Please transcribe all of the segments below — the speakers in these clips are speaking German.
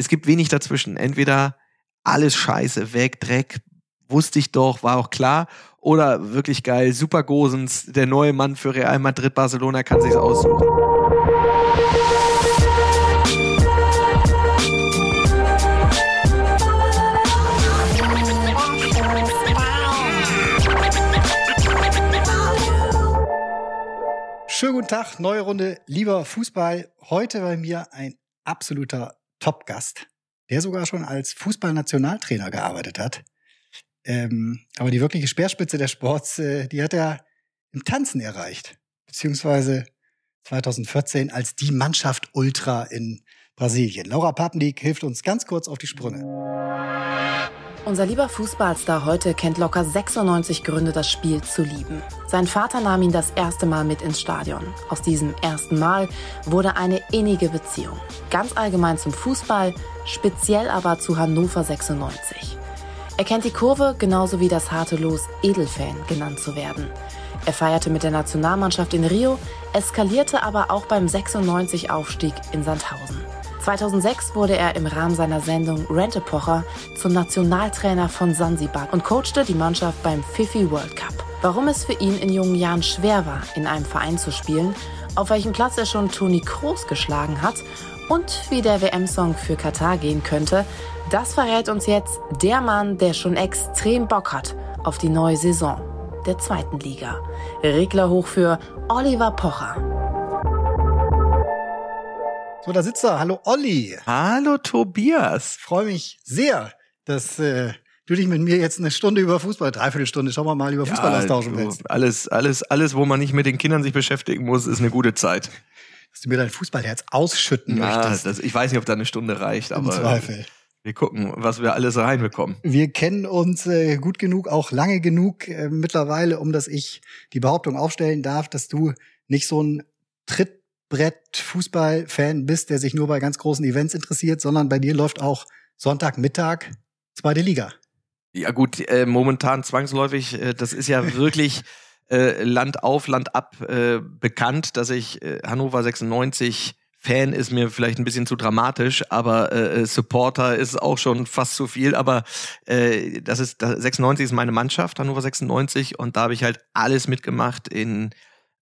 es gibt wenig dazwischen. Entweder alles scheiße, weg, Dreck, wusste ich doch, war auch klar. Oder wirklich geil, Super Gosens, der neue Mann für Real Madrid, Barcelona kann sich's aussuchen. Schönen guten Tag, neue Runde, lieber Fußball. Heute bei mir ein absoluter Top-Gast, der sogar schon als Fußballnationaltrainer gearbeitet hat. Ähm, aber die wirkliche Speerspitze der Sports, äh, die hat er im Tanzen erreicht. Beziehungsweise 2014 als die Mannschaft Ultra in Brasilien. Laura Papendiek hilft uns ganz kurz auf die Sprünge. Unser lieber Fußballstar heute kennt locker 96 Gründe, das Spiel zu lieben. Sein Vater nahm ihn das erste Mal mit ins Stadion. Aus diesem ersten Mal wurde eine innige Beziehung. Ganz allgemein zum Fußball, speziell aber zu Hannover 96. Er kennt die Kurve genauso wie das harte Los, Edelfan genannt zu werden. Er feierte mit der Nationalmannschaft in Rio, eskalierte aber auch beim 96-Aufstieg in Sandhausen. 2006 wurde er im Rahmen seiner Sendung Rentepocher zum Nationaltrainer von Sansibar und coachte die Mannschaft beim Fifi World Cup. Warum es für ihn in jungen Jahren schwer war, in einem Verein zu spielen, auf welchem Platz er schon Toni Kroos geschlagen hat und wie der WM-Song für Katar gehen könnte, das verrät uns jetzt der Mann, der schon extrem Bock hat auf die neue Saison der zweiten Liga. Regler hoch für Oliver Pocher. So, da sitzt er. Hallo Olli. Hallo Tobias. Freue mich sehr, dass äh, du dich mit mir jetzt eine Stunde über Fußball, dreiviertel Stunde, schauen wir mal, über Fußball ja, austauschen willst. Alles, alles, alles, wo man nicht mit den Kindern sich beschäftigen muss, ist eine gute Zeit. Dass du mir dein Fußballherz ausschütten ja, möchtest. Das, ich weiß nicht, ob da eine Stunde reicht, aber. Im Zweifel. Wir gucken, was wir alles reinbekommen. Wir kennen uns äh, gut genug, auch lange genug äh, mittlerweile, um dass ich die Behauptung aufstellen darf, dass du nicht so ein Tritt Brett-Fußball-Fan bist, der sich nur bei ganz großen Events interessiert, sondern bei dir läuft auch Sonntagmittag zweite Liga. Ja gut, äh, momentan zwangsläufig, äh, das ist ja wirklich äh, Land auf, Land ab äh, bekannt, dass ich äh, Hannover 96 Fan ist mir vielleicht ein bisschen zu dramatisch, aber äh, Supporter ist auch schon fast zu viel. Aber äh, das ist das 96 ist meine Mannschaft, Hannover 96, und da habe ich halt alles mitgemacht in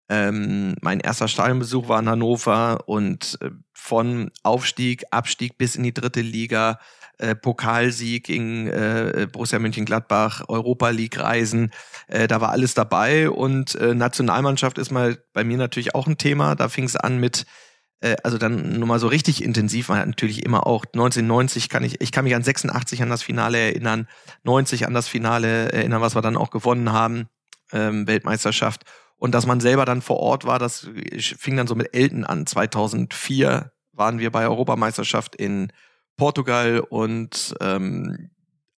ähm, mein erster Stadionbesuch war in Hannover und äh, von Aufstieg, Abstieg bis in die dritte Liga, äh, Pokalsieg gegen äh, Borussia Mönchengladbach, Europa League Reisen, äh, da war alles dabei und äh, Nationalmannschaft ist mal bei mir natürlich auch ein Thema. Da fing es an mit äh, also dann nur mal so richtig intensiv war natürlich immer auch 1990 kann ich ich kann mich an 86 an das Finale erinnern, 90 an das Finale erinnern, was wir dann auch gewonnen haben, ähm, Weltmeisterschaft und dass man selber dann vor Ort war, das fing dann so mit Elton an. 2004 waren wir bei Europameisterschaft in Portugal und ähm,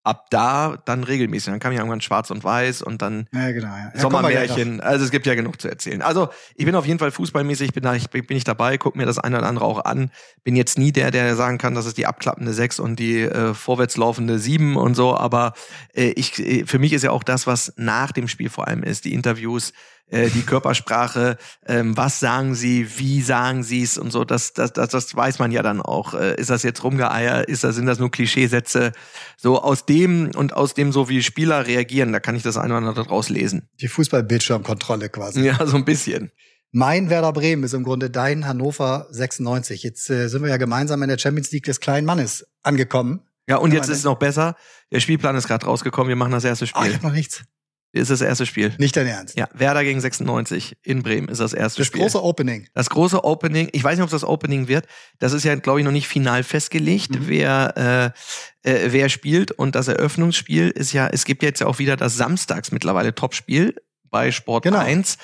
ab da dann regelmäßig. Dann kam ja irgendwann Schwarz und Weiß und dann ja, genau, ja. Ja, Sommermärchen. Also es gibt ja genug zu erzählen. Also ich bin auf jeden Fall fußballmäßig, bin, da, ich, bin ich dabei, guck mir das eine oder andere auch an. Bin jetzt nie der, der sagen kann, das ist die abklappende Sechs und die äh, vorwärtslaufende Sieben und so. Aber äh, ich, äh, für mich ist ja auch das, was nach dem Spiel vor allem ist, die Interviews, äh, die Körpersprache, ähm, was sagen sie, wie sagen sie es und so, das, das, das, das weiß man ja dann auch. Äh, ist das jetzt rumgeeier, ist das, sind das nur Klischeesätze? So aus dem und aus dem, so wie Spieler reagieren, da kann ich das eine oder andere draus lesen. Die Fußballbildschirmkontrolle quasi. Ja, so ein bisschen. Mein Werder Bremen ist im Grunde dein Hannover 96. Jetzt äh, sind wir ja gemeinsam in der Champions League des kleinen Mannes angekommen. Ja, und jetzt ist es noch besser. Der Spielplan ist gerade rausgekommen. Wir machen das erste Spiel. Oh, ich hab noch nichts ist das erste Spiel. Nicht dein Ernst? Ja, Werder gegen 96 in Bremen ist das erste das Spiel. Das große Opening. Das große Opening. Ich weiß nicht, ob das Opening wird. Das ist ja, glaube ich, noch nicht final festgelegt, mhm. wer, äh, äh, wer spielt. Und das Eröffnungsspiel ist ja, es gibt jetzt ja auch wieder das Samstags mittlerweile Topspiel bei Sport genau. 1.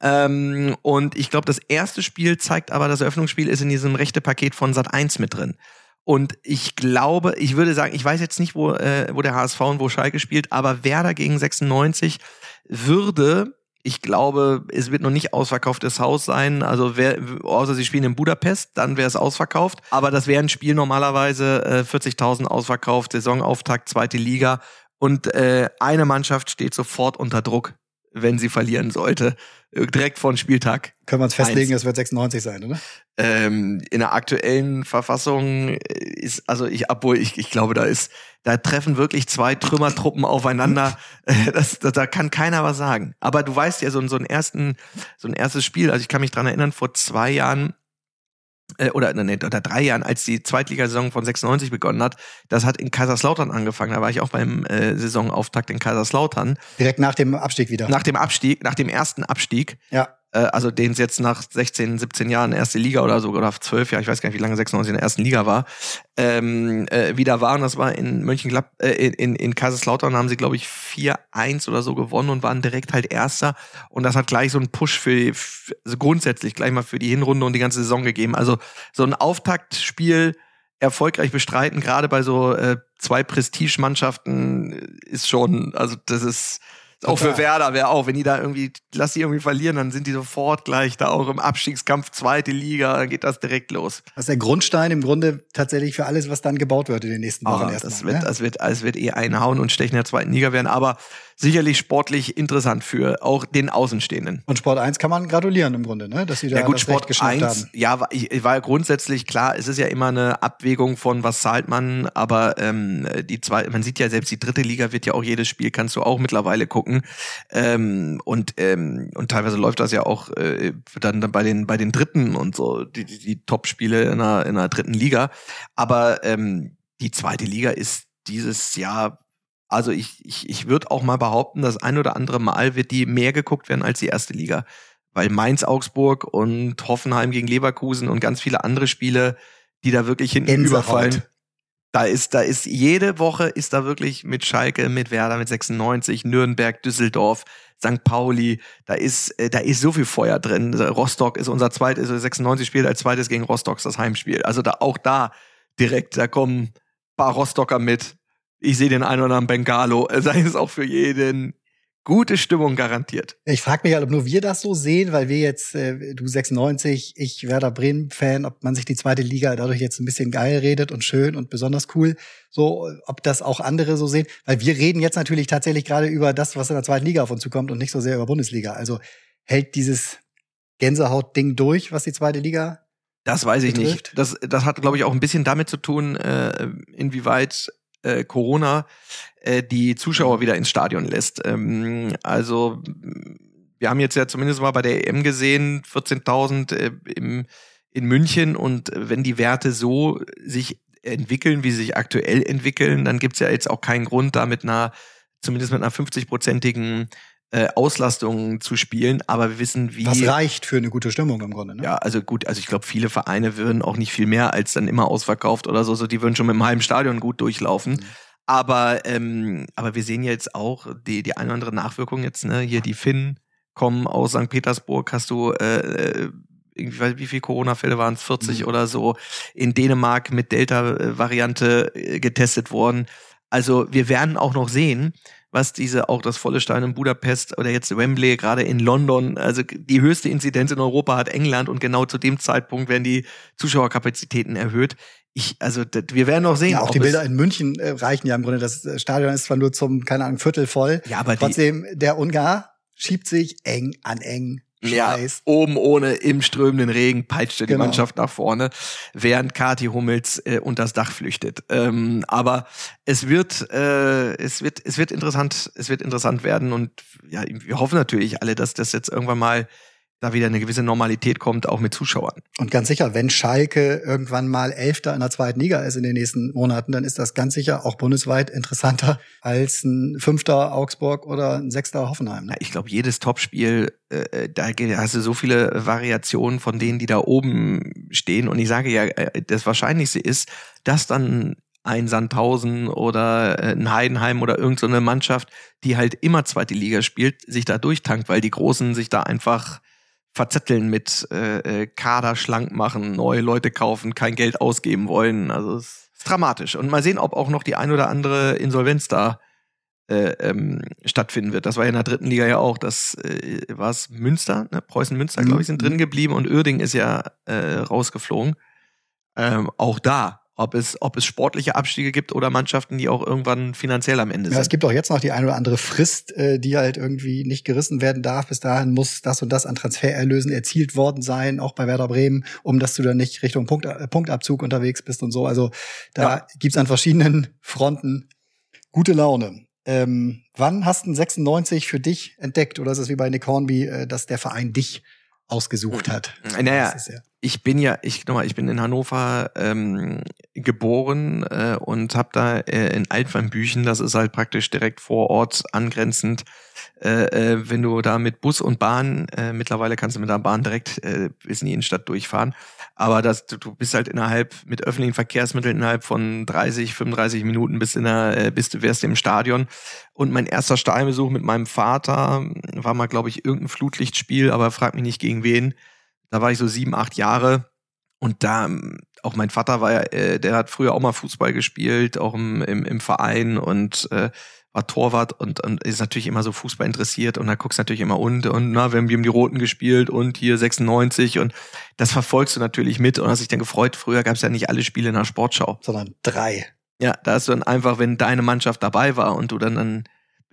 Ähm, und ich glaube, das erste Spiel zeigt aber, das Eröffnungsspiel ist in diesem rechte Paket von Sat 1 mit drin. Und ich glaube, ich würde sagen, ich weiß jetzt nicht, wo, äh, wo der HSV und wo Schalke spielt, aber Werder gegen 96 würde, ich glaube, es wird noch nicht ausverkauftes Haus sein. Also wer, außer sie spielen in Budapest, dann wäre es ausverkauft. Aber das wäre ein Spiel normalerweise äh, 40.000 ausverkauft, Saisonauftakt, zweite Liga. Und äh, eine Mannschaft steht sofort unter Druck wenn sie verlieren sollte. Äh, direkt von Spieltag. Können wir uns festlegen, es wird 96 sein, oder? Ähm, in der aktuellen Verfassung ist, also ich, obwohl ich, ich glaube, da ist, da treffen wirklich zwei Trümmertruppen aufeinander. Das, das, da kann keiner was sagen. Aber du weißt ja, so, so, ein ersten, so ein erstes Spiel, also ich kann mich dran erinnern, vor zwei Jahren äh, oder, nee, oder drei Jahren, als die Zweitligasaison von 96 begonnen hat, das hat in Kaiserslautern angefangen. Da war ich auch beim äh, Saisonauftakt in Kaiserslautern. Direkt nach dem Abstieg wieder. Nach dem Abstieg, nach dem ersten Abstieg. Ja also den es jetzt nach 16, 17 Jahren erste Liga oder so, oder 12 Jahren, ich weiß gar nicht, wie lange 96 in der ersten Liga war, ähm, äh, wieder waren. Das war in Mönchengladbach, äh, in, in, Kaiserslautern haben sie, glaube ich, 4-1 oder so gewonnen und waren direkt halt Erster. Und das hat gleich so einen Push für, für also grundsätzlich gleich mal für die Hinrunde und die ganze Saison gegeben. Also so ein Auftaktspiel erfolgreich bestreiten, gerade bei so äh, zwei Prestigemannschaften, ist schon, also das ist auch für Werder wäre auch, wenn die da irgendwie, lass die irgendwie verlieren, dann sind die sofort gleich da auch im Abstiegskampf zweite Liga, dann geht das direkt los. Das ist der Grundstein im Grunde tatsächlich für alles, was dann gebaut wird in den nächsten Wochen oh, erstmal. Das wird, ne? das wird, das wird eh einhauen und stechen in der zweiten Liga werden, aber sicherlich sportlich interessant für auch den Außenstehenden. Und Sport 1 kann man gratulieren im Grunde, ne? dass sie da ja, gut, das Sport Recht 1, haben. Ja, war, ich, war grundsätzlich klar, es ist ja immer eine Abwägung von was zahlt man, aber ähm, die zwei, man sieht ja selbst die dritte Liga wird ja auch jedes Spiel kannst du auch mittlerweile gucken ähm, und ähm, und teilweise läuft das ja auch äh, dann, dann bei den bei den Dritten und so die die, die Top-Spiele in einer in einer dritten Liga, aber ähm, die zweite Liga ist dieses Jahr also ich, ich, ich würde auch mal behaupten, das ein oder andere Mal wird die mehr geguckt werden als die erste Liga. Weil Mainz, Augsburg und Hoffenheim gegen Leverkusen und ganz viele andere Spiele, die da wirklich hinten Gänsehaut. überfallen. Da ist, da ist jede Woche ist da wirklich mit Schalke, mit Werder, mit 96, Nürnberg, Düsseldorf, St. Pauli, da ist, äh, da ist so viel Feuer drin. Rostock ist unser zweites, 96 spielt als zweites gegen Rostock das Heimspiel. Also da, auch da direkt, da kommen paar Rostocker mit, ich sehe den einen oder anderen Bengalo. Sei es auch für jeden gute Stimmung garantiert. Ich frage mich halt, ob nur wir das so sehen, weil wir jetzt, äh, du 96, ich Werder Bremen-Fan, ob man sich die zweite Liga dadurch jetzt ein bisschen geil redet und schön und besonders cool, so, ob das auch andere so sehen. Weil wir reden jetzt natürlich tatsächlich gerade über das, was in der zweiten Liga auf uns zukommt und nicht so sehr über Bundesliga. Also hält dieses Gänsehaut-Ding durch, was die zweite Liga das weiß ich betrifft? nicht. Das, das hat, glaube ich, auch ein bisschen damit zu tun, äh, inwieweit äh, Corona äh, die Zuschauer wieder ins Stadion lässt. Ähm, also wir haben jetzt ja zumindest mal bei der EM gesehen, 14.000 äh, im, in München und wenn die Werte so sich entwickeln, wie sie sich aktuell entwickeln, dann gibt's ja jetzt auch keinen Grund, da mit einer, zumindest mit einer 50-prozentigen äh, Auslastung zu spielen, aber wir wissen, wie. Was reicht für eine gute Stimmung im Grunde, ne? Ja, also gut, also ich glaube, viele Vereine würden auch nicht viel mehr als dann immer ausverkauft oder so, so die würden schon mit einem halben Stadion gut durchlaufen. Mhm. Aber, ähm, aber wir sehen jetzt auch die, die eine oder andere Nachwirkung jetzt, ne? Hier die Finnen kommen aus St. Petersburg, hast du äh, äh irgendwie, wie viele Corona-Fälle waren es? 40 mhm. oder so. In Dänemark mit Delta-Variante äh, getestet worden. Also wir werden auch noch sehen, was diese auch das volle Stein in Budapest oder jetzt Wembley, gerade in London, also die höchste Inzidenz in Europa hat England und genau zu dem Zeitpunkt werden die Zuschauerkapazitäten erhöht. Ich, also wir werden noch sehen. Ja, auch die Bilder in München äh, reichen ja im Grunde. Das Stadion ist zwar nur zum, keine Ahnung, Viertel voll. Ja, aber trotzdem, der Ungar schiebt sich eng an eng ja, oben ohne im strömenden Regen peitschte genau. die Mannschaft nach vorne, während Kati Hummels äh, unter das Dach flüchtet. Ähm, aber es wird, äh, es wird, es wird interessant, es wird interessant werden und ja, wir hoffen natürlich alle, dass das jetzt irgendwann mal da wieder eine gewisse Normalität kommt, auch mit Zuschauern. Und ganz sicher, wenn Schalke irgendwann mal Elfter in der zweiten Liga ist in den nächsten Monaten, dann ist das ganz sicher auch bundesweit interessanter als ein Fünfter Augsburg oder ein Sechster Hoffenheim. Ne? Ich glaube, jedes Topspiel, äh, da hast du so viele Variationen von denen, die da oben stehen. Und ich sage ja, äh, das Wahrscheinlichste ist, dass dann ein Sandhausen oder äh, ein Heidenheim oder irgendeine so Mannschaft, die halt immer zweite Liga spielt, sich da durchtankt, weil die Großen sich da einfach verzetteln mit äh, äh, Kader schlank machen, neue Leute kaufen, kein Geld ausgeben wollen. Also es ist dramatisch. Und mal sehen, ob auch noch die ein oder andere Insolvenz da äh, ähm, stattfinden wird. Das war ja in der dritten Liga ja auch. Das äh, war es Münster, ne? Preußen Münster, glaube ich, sind drin mhm. geblieben und Uerding ist ja äh, rausgeflogen. Ähm, auch da ob es, ob es sportliche Abstiege gibt oder Mannschaften, die auch irgendwann finanziell am Ende ja, sind. Es gibt auch jetzt noch die eine oder andere Frist, äh, die halt irgendwie nicht gerissen werden darf. Bis dahin muss das und das an Transfererlösen erzielt worden sein, auch bei Werder Bremen, um dass du dann nicht Richtung Punkt, äh, Punktabzug unterwegs bist und so. Also da ja. gibt's an verschiedenen Fronten gute Laune. Ähm, wann hast du 96 für dich entdeckt? Oder ist es wie bei Nick Hornby, äh, dass der Verein dich ausgesucht hat? Naja, ich bin ja, ich nochmal, ich bin in Hannover ähm, geboren äh, und habe da äh, in Altweinbüchen, das ist halt praktisch direkt vor Ort angrenzend, äh, äh, wenn du da mit Bus und Bahn, äh, mittlerweile kannst du mit der Bahn direkt äh, bis in die Innenstadt durchfahren, aber das, du, bist halt innerhalb mit öffentlichen Verkehrsmitteln innerhalb von 30, 35 Minuten bis in der, äh, bist du wärst im Stadion. Und mein erster Stadionbesuch mit meinem Vater war mal, glaube ich, irgendein Flutlichtspiel, aber frag mich nicht gegen wen. Da war ich so sieben, acht Jahre. Und da, auch mein Vater war ja, äh, der hat früher auch mal Fußball gespielt, auch im, im, im Verein und äh, war Torwart und, und ist natürlich immer so Fußball interessiert und da guckst du natürlich immer und und na, wir haben, haben die Roten gespielt und hier 96 und das verfolgst du natürlich mit und hast dich dann gefreut. Früher gab es ja nicht alle Spiele in der Sportschau. Sondern drei. Ja, da hast du dann einfach, wenn deine Mannschaft dabei war und du dann dann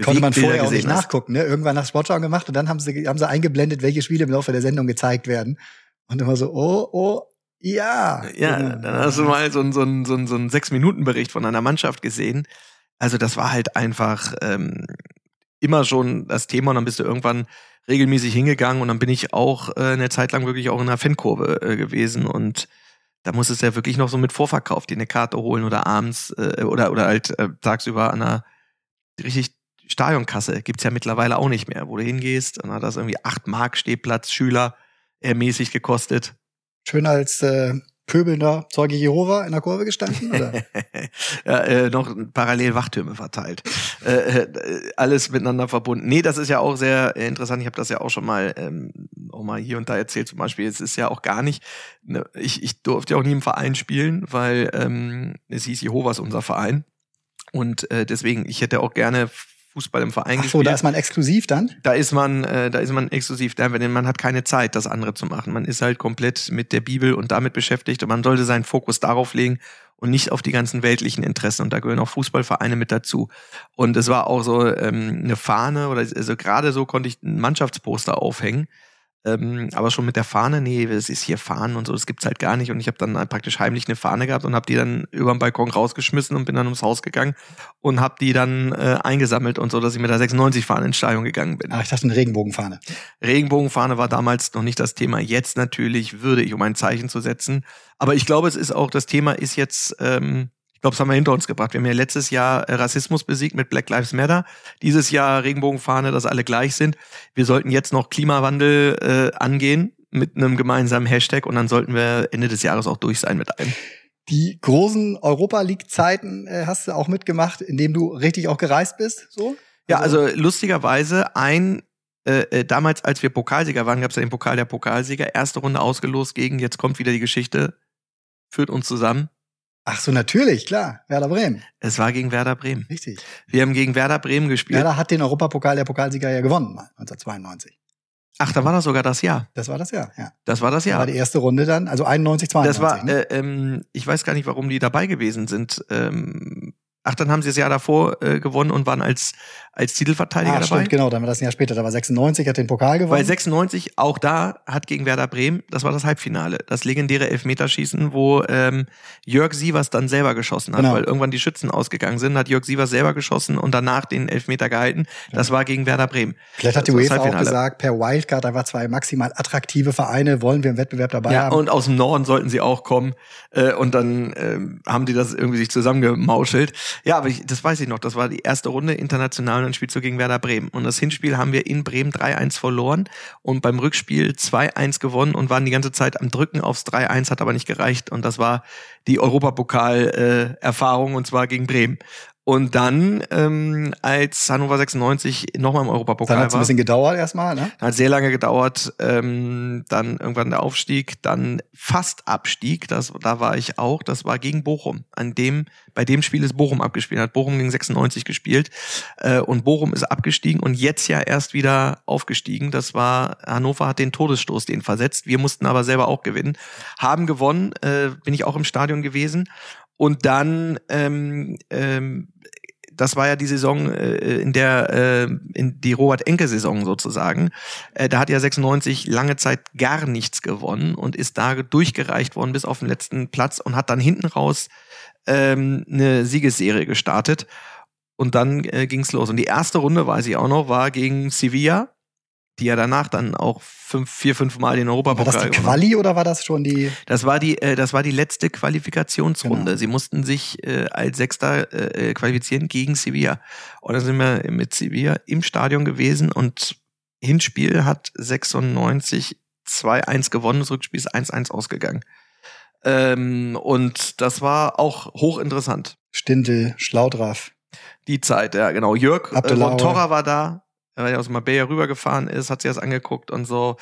Konnte man vorher auch nicht nachgucken, ne? Irgendwann nach Sportschau gemacht und dann haben sie, haben sie eingeblendet, welche Spiele im Laufe der Sendung gezeigt werden. Und immer so, oh, oh, ja. Ja, dann hast du mal so einen so einen, so einen, so einen Sechs-Minuten-Bericht von einer Mannschaft gesehen. Also das war halt einfach ähm, immer schon das Thema und dann bist du irgendwann regelmäßig hingegangen und dann bin ich auch äh, eine Zeit lang wirklich auch in der Fankurve äh, gewesen und da muss es ja wirklich noch so mit Vorverkauf die eine Karte holen oder abends äh, oder oder halt äh, tagsüber an einer richtig Stadionkasse gibt's ja mittlerweile auch nicht mehr, wo du hingehst und hat das irgendwie acht Mark Stehplatz Schüler äh, mäßig gekostet. Schön als äh, pöbelnder Zeuge Jehova in der Kurve gestanden? Oder? ja, äh, noch parallel Wachtürme verteilt. äh, äh, alles miteinander verbunden. Nee, das ist ja auch sehr interessant. Ich habe das ja auch schon mal ähm, auch mal hier und da erzählt. Zum Beispiel, es ist ja auch gar nicht. Ne, ich, ich durfte ja auch nie im Verein spielen, weil ähm, es hieß Jehovas unser Verein. Und äh, deswegen, ich hätte auch gerne Fußball im Verein Ach so, gespielt. da ist man exklusiv dann? Da ist man, äh, da ist man exklusiv denn man hat keine Zeit, das andere zu machen. Man ist halt komplett mit der Bibel und damit beschäftigt und man sollte seinen Fokus darauf legen und nicht auf die ganzen weltlichen Interessen. Und da gehören auch Fußballvereine mit dazu. Und es war auch so ähm, eine Fahne oder also gerade so konnte ich ein Mannschaftsposter aufhängen ähm, aber schon mit der Fahne, nee, es ist hier Fahnen und so, das gibt's halt gar nicht. Und ich habe dann praktisch heimlich eine Fahne gehabt und habe die dann über den Balkon rausgeschmissen und bin dann ums Haus gegangen und habe die dann äh, eingesammelt und so, dass ich mit der 96 Fahne ins Stadion gegangen bin. Ah, ich dachte eine Regenbogenfahne. Regenbogenfahne war damals noch nicht das Thema. Jetzt natürlich würde ich, um ein Zeichen zu setzen. Aber ich glaube, es ist auch, das Thema ist jetzt ähm, glaube, das haben wir hinter uns gebracht. Wir haben ja letztes Jahr äh, Rassismus besiegt mit Black Lives Matter. Dieses Jahr Regenbogenfahne, dass alle gleich sind. Wir sollten jetzt noch Klimawandel äh, angehen mit einem gemeinsamen Hashtag und dann sollten wir Ende des Jahres auch durch sein mit allem. Die großen Europa League Zeiten äh, hast du auch mitgemacht, indem du richtig auch gereist bist, so? Ja, also, also lustigerweise ein äh, äh damals, als wir Pokalsieger waren, gab es ja den Pokal der Pokalsieger, erste Runde ausgelost gegen, jetzt kommt wieder die Geschichte, führt uns zusammen, Ach so, natürlich, klar. Werder Bremen. Es war gegen Werder Bremen. Richtig. Wir haben gegen Werder Bremen gespielt. Werder hat den Europapokal der Pokalsieger ja gewonnen, mal 1992. Ach, da war das sogar das Jahr. Das war das Jahr, ja. Das war das Jahr. Das war die erste Runde dann, also 91, 92. Das war, ne? äh, ähm, ich weiß gar nicht, warum die dabei gewesen sind. Ähm, Ach, dann haben sie das Jahr davor äh, gewonnen und waren als, als Titelverteidiger ah, dabei. Stimmt, genau, dann war das ein Jahr später. Da war 96, hat den Pokal gewonnen. Weil 96, auch da hat gegen Werder Bremen, das war das Halbfinale, das legendäre Elfmeterschießen, wo ähm, Jörg Sievers dann selber geschossen hat, genau. weil irgendwann die Schützen ausgegangen sind, hat Jörg Sievers selber geschossen und danach den Elfmeter gehalten. Das war gegen Werder Bremen. Vielleicht hat die UEFA auch gesagt, per Wildcard, da war zwei maximal attraktive Vereine, wollen wir im Wettbewerb dabei ja, haben. Und aus dem Norden sollten sie auch kommen. Äh, und dann äh, haben die das irgendwie sich zusammengemauschelt. Ja, aber ich, das weiß ich noch. Das war die erste Runde international und dann spielst du gegen Werder Bremen. Und das Hinspiel haben wir in Bremen 3-1 verloren und beim Rückspiel 2-1 gewonnen und waren die ganze Zeit am Drücken aufs 3-1, hat aber nicht gereicht. Und das war die Europapokal-Erfahrung äh, und zwar gegen Bremen. Und dann, ähm, als Hannover 96 nochmal im Europapokal war. Dann hat es ein bisschen gedauert erstmal, ne? Hat sehr lange gedauert. Ähm, dann irgendwann der Aufstieg, dann fast Abstieg. Das, da war ich auch. Das war gegen Bochum. An dem, bei dem Spiel ist Bochum abgespielt. Hat Bochum gegen 96 gespielt. Äh, und Bochum ist abgestiegen und jetzt ja erst wieder aufgestiegen. Das war, Hannover hat den Todesstoß den versetzt. Wir mussten aber selber auch gewinnen. Haben gewonnen, äh, bin ich auch im Stadion gewesen. Und dann ähm, ähm, das war ja die Saison, äh, in der, äh, in die Robert-Enke-Saison sozusagen. Äh, da hat ja 96 lange Zeit gar nichts gewonnen und ist da durchgereicht worden bis auf den letzten Platz und hat dann hinten raus ähm, eine Siegesserie gestartet. Und dann äh, ging's los. Und die erste Runde, weiß ich auch noch, war gegen Sevilla die ja danach dann auch fünf, vier, fünf Mal den Europapokal War das die Quali oder war das schon die? Das war die, äh, das war die letzte Qualifikationsrunde. Genau. Sie mussten sich äh, als Sechster äh, qualifizieren gegen Sevilla. Und dann sind wir mit Sevilla im Stadion gewesen und Hinspiel hat 96 2-1 gewonnen, das Rückspiel ist 1-1 ausgegangen. Ähm, und das war auch hochinteressant. Stindel, Schlaudraff. Die Zeit, ja, genau. Jörg äh. Montorra war da, weil er aus Marbella rübergefahren ist, hat sich das angeguckt und so.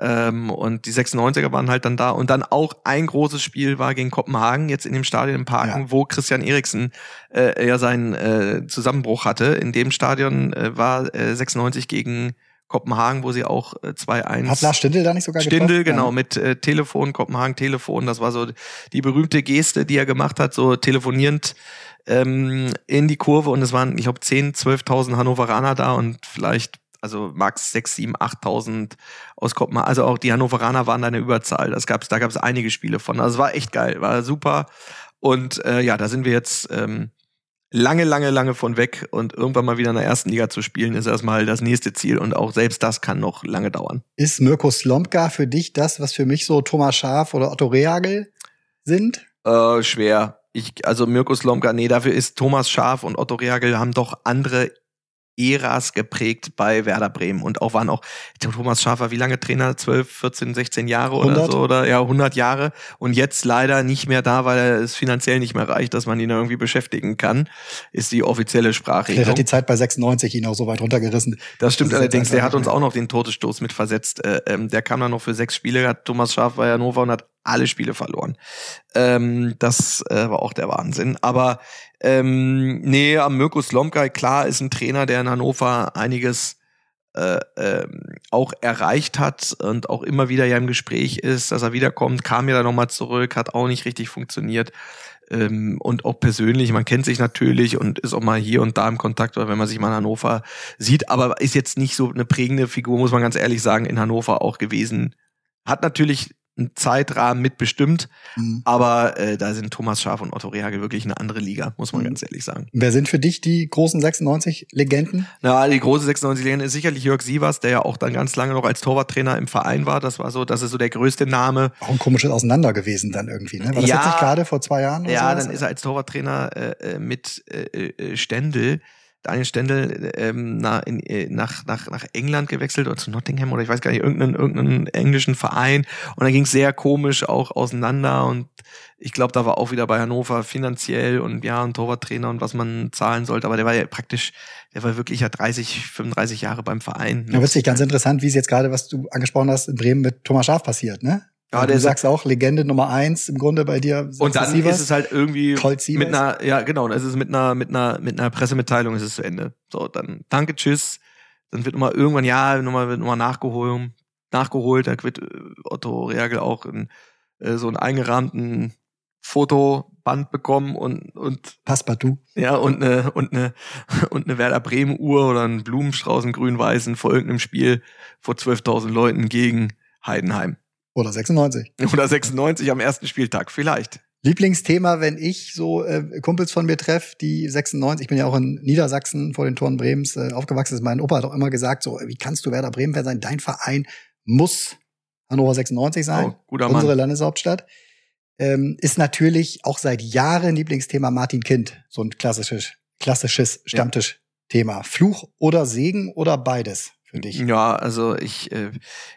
Ähm, und die 96er waren halt dann da. Und dann auch ein großes Spiel war gegen Kopenhagen, jetzt in dem Stadion im Parken, Ja. wo Christian Eriksen äh, ja seinen äh, Zusammenbruch hatte. In dem Stadion äh, war äh, 96 gegen Kopenhagen, wo sie auch äh, 2-1 Hat Lars Stindl da nicht sogar Stindel, getroffen? genau, Ja. mit äh, Telefon, Kopenhagen Telefon. Das war so die berühmte Geste, die er gemacht hat, so telefonierend ähm, in die Kurve. Und es waren, ich glaube, 10, 12.000 Hannoveraner da und vielleicht, also max 6, 7, 8.000 aus Kopenhagen. Also auch die Hannoveraner waren da eine Überzahl. Das gab's, da gab es einige Spiele von. Also es war echt geil, war super. Und äh, ja, da sind wir jetzt ähm, lange, lange, lange von weg. Und irgendwann mal wieder in der ersten Liga zu spielen, ist erstmal das nächste Ziel. Und auch selbst das kann noch lange dauern. Ist Mirko Slomka für dich das, was für mich so Thomas Schaaf oder Otto Rehagel sind? Äh, schwer. Ich, also Mirko Slomka, nee, dafür ist Thomas Schaf und Otto Rehagel haben doch andere Äras geprägt bei Werder Bremen und auch waren auch Thomas Schaf war wie lange Trainer 12 14 16 Jahre oder 100? so oder ja 100 Jahre und jetzt leider nicht mehr da weil er es finanziell nicht mehr reicht dass man ihn irgendwie beschäftigen kann ist die offizielle Vielleicht Sprachregelung hat die Zeit bei 96 ihn auch so weit runtergerissen. das stimmt Das allerdings. Der hat uns auch noch den Todesstoß mit versetzt. Äh, ähm, der kam dann noch für sechs Spiele. Hat Thomas Schaaf bei Hannover und hat alle Spiele verloren. Ähm, das äh, war auch der Wahnsinn. Aber ähm, nee, am Mirko Slomka, klar, ist ein Trainer, der in Hannover einiges äh, ähm, auch erreicht hat und auch immer wieder ja im Gespräch ist, dass er wiederkommt, kam ja dann nochmal zurück, hat auch nicht richtig funktioniert. Ähm, und auch persönlich, man kennt sich natürlich und ist auch mal hier und da im Kontakt, oder wenn man sich mal in Hannover sieht, aber ist jetzt nicht so eine prägende Figur, muss man ganz ehrlich sagen, in Hannover auch gewesen. Hat natürlich einen Zeitrahmen mitbestimmt, Mhm. aber äh, da sind Thomas Schaaf und Otto Rehagel wirklich eine andere Liga, muss man Mhm. ganz ehrlich sagen. Wer sind für dich die großen 96-Legenden? Na, die große 96-Legende ist sicherlich Jörg Sievers, der ja auch dann ganz lange noch als Torwarttrainer im Verein war. Das war so, das ist so der größte Name. Auch ein komisches Auseinander gewesen dann irgendwie, ne? War das Ja. jetzt nicht gerade vor zwei Jahren? oder Ja, sowas? dann ist er als Torwarttrainer äh, äh, mit äh, äh, Stendel, Daniel Stendel, ähm, na, in, äh, nach, nach, nach England gewechselt oder zu Nottingham oder ich weiß gar nicht, irgendeinen, irgendeinen englischen Verein. Und dann ging es sehr komisch auch auseinander und ich glaube, da war auch wieder bei Hannover finanziell und ja, ein Torwarttrainer und was man zahlen sollte. Aber der war ja praktisch, der war wirklich ja 30, 35 Jahre beim Verein. Ja, witzig, ganz interessant, wie es jetzt gerade, was du angesprochen hast, in Bremen mit Thomas Schaf passiert, ne? Ja, du der sagst auch Legende Nummer eins im Grunde bei dir. Und dann ist es halt irgendwie mit einer, ja genau, es ist mit einer, mit einer, mit einer Pressemitteilung ist es zu Ende. So, dann danke, tschüss. Dann wird nochmal irgendwann, ja, nochmal, wird nochmal nachgeholt, nachgeholt, da wird äh, Otto Reagel auch in, äh, so einen eingerahmten Fotoband bekommen und, und Passepartout. ja, und eine, und eine, und eine Werder Bremen Uhr oder einen Blumenstrauß in grün-weißen vor irgendeinem Spiel vor 12.000 Leuten gegen Heidenheim. Oder 96. Oder 96 am ersten Spieltag, vielleicht. Lieblingsthema, wenn ich so äh, Kumpels von mir treffe, die 96, ich bin ja auch in Niedersachsen vor den Toren Bremens äh, aufgewachsen, ist mein Opa hat auch immer gesagt, so, wie kannst du Werder Bremen sein? Dein Verein muss Hannover 96 sein, Oh, guter unsere Mann. Landeshauptstadt. Ähm, ist natürlich auch seit Jahren Lieblingsthema Martin Kind, so ein klassisches, klassisches Stammtischthema. Fluch oder Segen oder beides für dich? Ja, also ich, äh,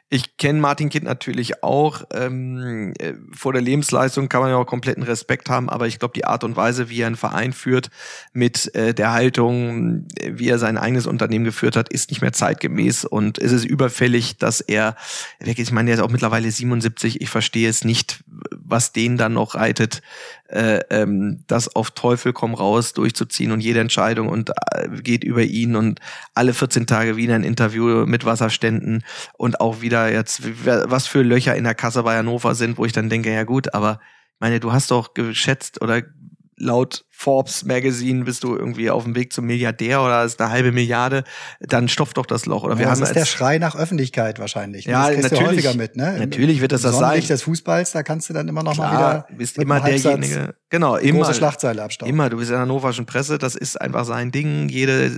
ich kenne Martin Kind natürlich auch. Ähm, äh, vor der Lebensleistung kann man ja auch kompletten Respekt haben, aber ich glaube, die Art und Weise, wie er einen Verein führt, mit äh, der Haltung, wie er sein eigenes Unternehmen geführt hat, ist nicht mehr zeitgemäß und es ist überfällig, dass er, wirklich, ich meine, er ist auch mittlerweile 77, ich verstehe es nicht, was den dann noch reitet, äh, ähm, das auf Teufel komm raus durchzuziehen und jede Entscheidung und äh, geht über ihn und alle 14 Tage wieder ein Interview mit Wasserständen und auch wieder jetzt, was für Löcher in der Kasse bei Hannover sind, wo ich dann denke, ja gut, aber meine, du hast doch geschätzt oder laut Forbes Magazine bist du irgendwie auf dem Weg zum Milliardär oder ist eine halbe Milliarde, dann stopft doch das Loch. Oder wir ja, haben das ist der Schrei nach Öffentlichkeit wahrscheinlich. Ne? Ja, das natürlich, häufiger mit, ne? Natürlich wird das das sein. des Fußballs, da kannst du dann immer noch Klar, mal wieder bist immer derjenige. Genau, immer große Schlagzeile abstauben. Immer, du bist in der hannoverschen Presse, das ist einfach sein Ding. Jede,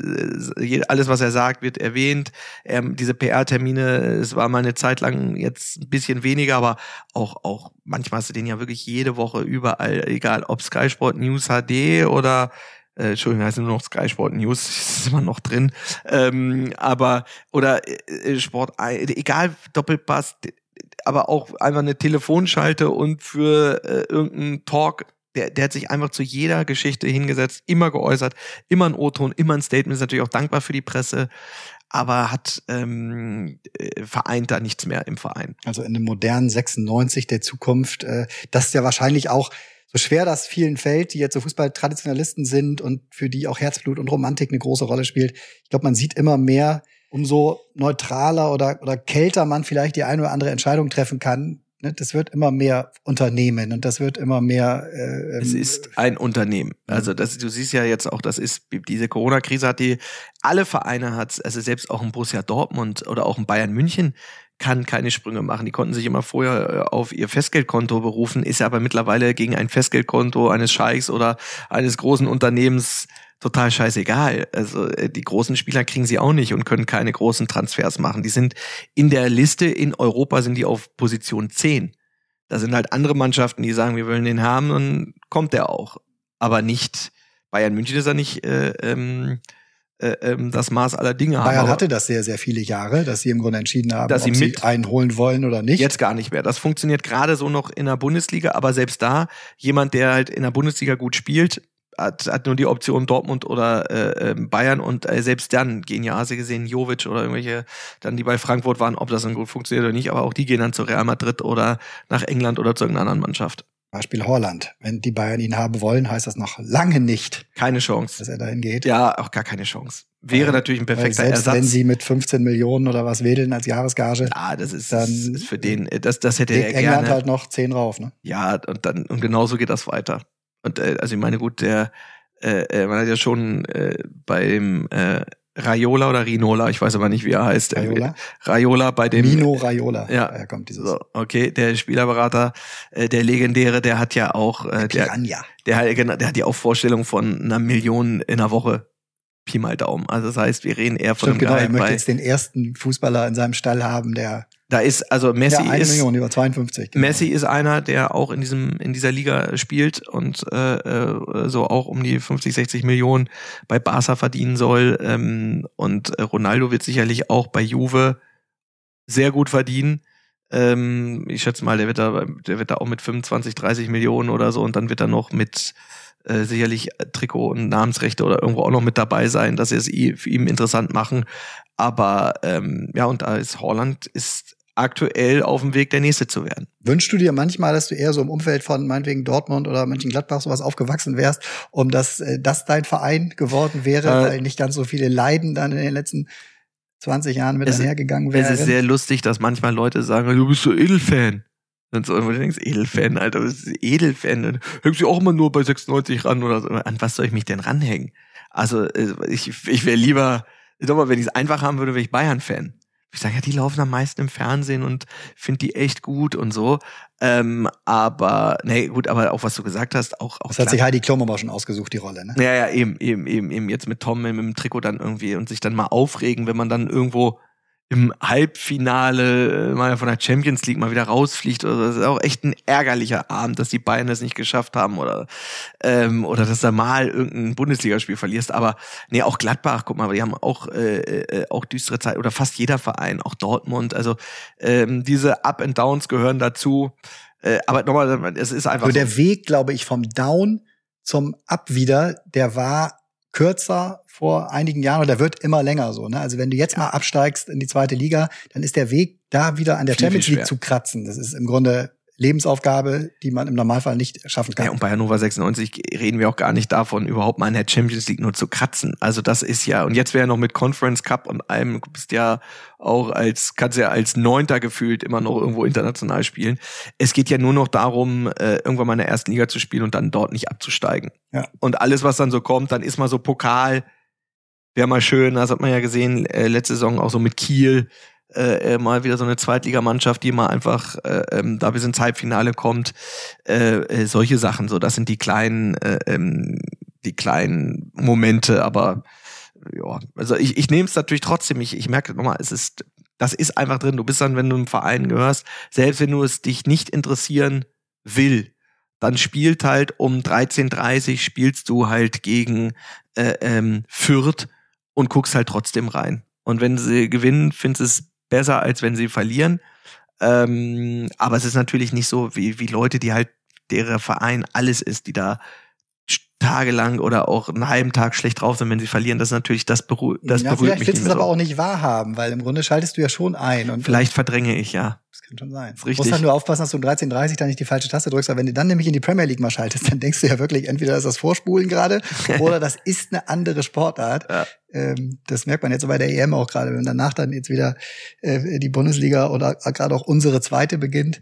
jede alles was er sagt, wird erwähnt. Ähm, diese PR-Termine, es war mal eine Zeit lang jetzt ein bisschen weniger, aber auch auch manchmal hast du den ja wirklich jede Woche überall, egal ob Sky Sport News HD oder äh, Entschuldigung, heißt nur noch Sky Sport News, ist immer noch drin. Ähm, aber oder äh, Sport, egal Doppelpass, aber auch einfach eine Telefonschalte und für äh, irgendeinen Talk der, der hat sich einfach zu jeder Geschichte hingesetzt, immer geäußert, immer ein O-Ton, immer ein Statement, ist natürlich auch dankbar für die Presse, aber hat ähm, äh, vereint da nichts mehr im Verein. Also in dem modernen 96 der Zukunft, äh, das ist ja wahrscheinlich auch so schwer das vielen fällt, die jetzt so Fußballtraditionalisten sind und für die auch Herzblut und Romantik eine große Rolle spielt. Ich glaube, man sieht immer mehr, umso neutraler oder, oder kälter man vielleicht die eine oder andere Entscheidung treffen kann, Ne, das wird immer mehr Unternehmen und das wird immer mehr. Äh, es ähm, ist ein Unternehmen. Also das, du siehst ja jetzt auch, das ist diese Corona-Krise hat die alle Vereine hat, also selbst auch ein Borussia Dortmund oder auch ein Bayern München kann keine Sprünge machen. Die konnten sich immer vorher äh, auf ihr Festgeldkonto berufen, ist aber mittlerweile gegen ein Festgeldkonto eines Scheichs oder eines großen Unternehmens total scheißegal. Also äh, die großen Spieler kriegen sie auch nicht und können keine großen Transfers machen. Die sind in der Liste in Europa sind die auf Position 10. Da sind halt andere Mannschaften, die sagen, wir wollen den haben und kommt der auch. Aber nicht Bayern München ist ja nicht äh, ähm, das Maß aller Dinge haben. Bayern hatte das sehr, sehr viele Jahre, dass sie im Grunde entschieden haben, dass ob sie, mit einholen wollen oder nicht. Jetzt gar nicht mehr. Das funktioniert gerade so noch in der Bundesliga, aber selbst da, jemand, der halt in der Bundesliga gut spielt, hat, hat nur die Option Dortmund oder äh, ähm, Bayern und äh, selbst dann gehen ja, du gesehen, Jovic oder irgendwelche, dann die bei Frankfurt waren, ob das dann gut funktioniert oder nicht, aber auch die gehen dann zu Real Madrid oder nach England oder zu irgendeiner anderen Mannschaft. Beispiel Holland. Wenn die Bayern ihn haben wollen, heißt das noch lange nicht. Keine Chance. Dass er dahin geht. Ja, auch gar keine Chance. Wäre weil, natürlich ein perfekter selbst Ersatz. wenn sie mit 15 Millionen oder was wedeln als Jahresgage. Ja, das ist, dann ist für den, das, das hätte er England gerne. halt noch 10 rauf, ne? Ja, und dann, und genauso geht das weiter. Und, äh, also ich meine, gut, der, äh, äh, man hat ja schon äh, beim äh, Raiola oder Rinola, ich weiß aber nicht, wie er heißt. Raiola? Raiola bei dem. Mino Raiola. Ja, daher kommt dieses. So, okay, der Spielerberater, äh, der legendäre, der hat ja auch, äh, der, Piranha. der, hat, genau, der hat ja auch Vorstellung von einer Million in einer Woche. Pi mal Daumen. Also das heißt, wir reden eher von Stimmt, einem genau, er möchte jetzt den ersten Fußballer in seinem Stall haben, der da ist also Messi ja, ist Million über 52. Genau. Messi ist einer, der auch in diesem in dieser Liga spielt und äh, äh, so auch um die 50, 60 Millionen bei Barca verdienen soll ähm, und Ronaldo wird sicherlich auch bei Juve sehr gut verdienen. Ähm, ich schätze mal, der wird da der wird da auch mit 25, 30 Millionen oder so und dann wird er noch mit äh, sicherlich Trikot und Namensrechte oder irgendwo auch noch mit dabei sein, dass sie es für ihn interessant machen. Aber ähm, ja, und da ist Holland ist aktuell auf dem Weg, der Nächste zu werden. Wünschst du dir manchmal, dass du eher so im Umfeld von meinetwegen Dortmund oder Mönchengladbach sowas aufgewachsen wärst, um dass äh, das dein Verein geworden wäre, äh, weil nicht ganz so viele Leiden dann in den letzten 20 Jahren mit einhergegangen wären? Es ist sehr lustig, dass manchmal Leute sagen, du bist so Edelfan. Und so, und du denkst, Edelfan, Alter, was ist Edelfan? Dann hängst du auch immer nur bei 96 ran oder so. An was soll ich mich denn ranhängen? Also, äh, ich, ich wäre lieber, ich sag mal, wenn ich es einfach haben würde, wäre ich Bayern-Fan ich sage, ja, die laufen am meisten im Fernsehen und finde die echt gut und so. Ähm, aber, nee, gut, aber auch was du gesagt hast, auch. auch das hat sich Heidi Klum aber schon ausgesucht, die Rolle, ne? Ja, ja, eben, eben, eben, eben jetzt mit Tom mit dem Trikot dann irgendwie und sich dann mal aufregen, wenn man dann irgendwo im Halbfinale äh, mal von der Champions League mal wieder rausfliegt oder so. Das ist auch echt ein ärgerlicher Abend, dass die Bayern das nicht geschafft haben oder ähm, oder dass du mal irgendein Bundesligaspiel verlierst. Aber nee, auch Gladbach, guck mal, die haben auch äh, äh, auch düstere Zeit oder fast jeder Verein, auch Dortmund. Also ähm, diese Up and Downs gehören dazu. Äh, aber nochmal, es ist einfach. Also der so. Weg, glaube ich, vom Down zum Up wieder, der war kürzer vor einigen Jahren und der wird immer länger so. Ne? Also wenn du jetzt mal absteigst in die zweite Liga, dann ist der Weg da wieder an der viel, Champions League zu kratzen. Das ist im Grunde Lebensaufgabe, die man im Normalfall nicht schaffen kann. Ja, und bei Hannover 96 reden wir auch gar nicht davon, überhaupt mal in der Champions League nur zu kratzen. Also das ist ja, und jetzt wäre ja noch mit Conference Cup und allem, du bist ja auch als, kannst ja als Neunter gefühlt immer noch irgendwo international spielen. Es geht ja nur noch darum, äh, irgendwann mal in der ersten Liga zu spielen und dann dort nicht abzusteigen. Ja. Und alles, was dann so kommt, dann ist mal so Pokal, wäre mal schön, das hat man ja gesehen, äh, letzte Saison auch so mit Kiel, äh, äh, mal wieder so eine Zweitligamannschaft, die mal einfach äh, ähm, da bis ins Halbfinale kommt. Äh, äh, solche Sachen, so das sind die kleinen, äh, ähm, die kleinen Momente, aber ja, also ich, ich nehme es natürlich trotzdem, ich, ich merke nochmal, es ist, das ist einfach drin. Du bist dann, wenn du im Verein gehörst, selbst wenn du es dich nicht interessieren will, dann spielt halt um 13.30 spielst du halt gegen äh, ähm, Fürth und guckst halt trotzdem rein. Und wenn sie gewinnen, findest du es besser, als wenn sie verlieren. Ähm, aber es ist natürlich nicht so wie, wie Leute, die halt deren Verein alles ist, die da tagelang oder auch einen halben Tag schlecht drauf sind, wenn sie verlieren. Das ist natürlich, das, beru das ja, berührt vielleicht mich willst nicht du es so. aber auch nicht wahrhaben, weil im Grunde schaltest du ja schon ein. Und Vielleicht verdränge ich, ja. Das kann schon sein. Ist Du richtig. musst halt nur aufpassen, dass du um 13.30 dann nicht die falsche Taste drückst, weil wenn du dann nämlich in die Premier League mal schaltest, dann denkst du ja wirklich, entweder ist das Vorspulen gerade oder das ist eine andere Sportart. Ja. Ähm, das merkt man jetzt so bei der EM auch gerade, wenn danach dann jetzt wieder äh, die Bundesliga oder gerade auch unsere zweite beginnt,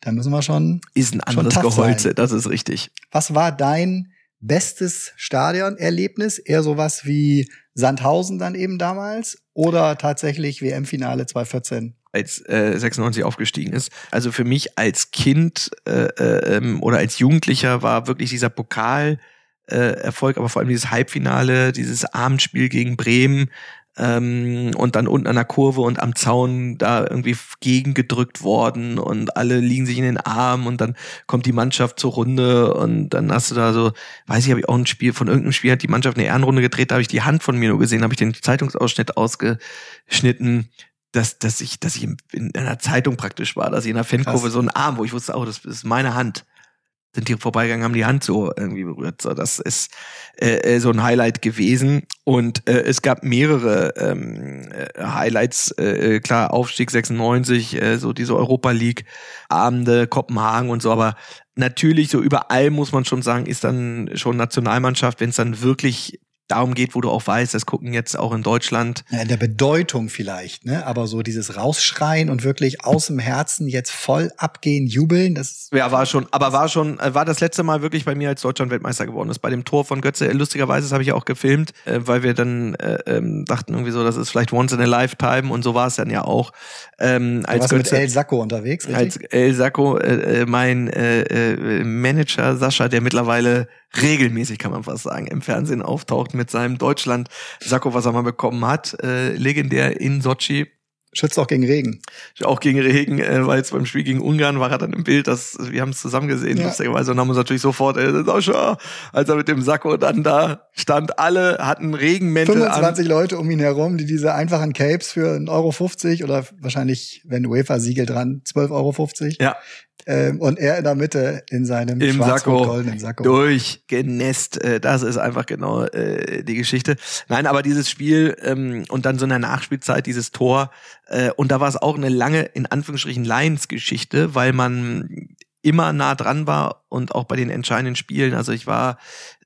dann müssen wir schon. Ist ein anderes Geholze, sein. das ist richtig. Was war dein bestes Stadionerlebnis? Eher sowas wie Sandhausen dann eben damals oder tatsächlich WM-Finale 2014? Als äh, 96 aufgestiegen ist. Also für mich als Kind äh, äh, ähm, oder als Jugendlicher war wirklich dieser Pokal äh, Erfolg, aber vor allem dieses Halbfinale, dieses Abendspiel gegen Bremen ähm, und dann unten an der Kurve und am Zaun da irgendwie gegengedrückt worden und alle liegen sich in den Armen und dann kommt die Mannschaft zur Runde und dann hast du da so, weiß ich, habe ich auch ein Spiel von irgendeinem Spiel hat die Mannschaft eine Ehrenrunde gedreht, da habe ich die Hand von mir nur gesehen, habe ich den Zeitungsausschnitt ausgeschnitten dass, dass ich, dass ich in, in einer Zeitung praktisch war, dass ich in der Fankurve so einen Arm, wo ich wusste, oh, das ist meine Hand. Sind die vorbeigegangen, haben die Hand so irgendwie berührt. So, das ist äh, äh, so ein Highlight gewesen. Und äh, es gab mehrere ähm, äh, Highlights. Äh, klar, Aufstieg 96, äh, so diese Europa League, Abende, Kopenhagen und so. Aber natürlich, so überall muss man schon sagen, ist dann schon Nationalmannschaft, wenn es dann wirklich darum geht, wo du auch weißt, das gucken jetzt auch in Deutschland Ja, in der Bedeutung vielleicht, ne? Aber so dieses Rausschreien und wirklich aus dem Herzen jetzt voll abgehen, jubeln, das ist Ja, war schon, aber war schon, äh, war das letzte Mal wirklich bei mir, als Deutschland Weltmeister geworden ist. Bei dem Tor von Götze, lustigerweise, das habe ich auch gefilmt, äh, weil wir dann äh, ähm, dachten irgendwie so, das ist vielleicht once in a lifetime und so war es dann ja auch. Ähm, Du als warst mit Götze, El Sacco unterwegs, als richtig? El Sacco, äh, äh, mein äh, äh, Manager Sascha, der mittlerweile regelmäßig, kann man fast sagen, im Fernsehen auftaucht mit seinem Deutschland-Sakko, was er mal bekommen hat, äh, legendär in Sochi. Schützt auch gegen Regen. Auch gegen Regen, äh, weil es beim Spiel gegen Ungarn war er dann im Bild, das, wir haben es zusammen gesehen, Ja. lustigerweise, und haben uns natürlich sofort, äh, Sascha, als er mit dem Sakko dann da stand, alle hatten Regenmäntel 25 Leute um ihn herum, die diese einfachen Capes für 1,50 Euro oder wahrscheinlich, wenn UEFA-Siegel dran, 12,50 Euro. an. Ja, Ähm, und er in der Mitte in seinem Im Sakko. schwarz-goldenen Sakko. durchgenässt. Äh, das ist einfach genau äh, die Geschichte. Nein, aber dieses Spiel ähm, und dann so in der Nachspielzeit dieses Tor äh, und da war es auch eine lange, in Anführungsstrichen, Lions-Geschichte, weil man immer nah dran war und auch bei den entscheidenden Spielen. Also ich war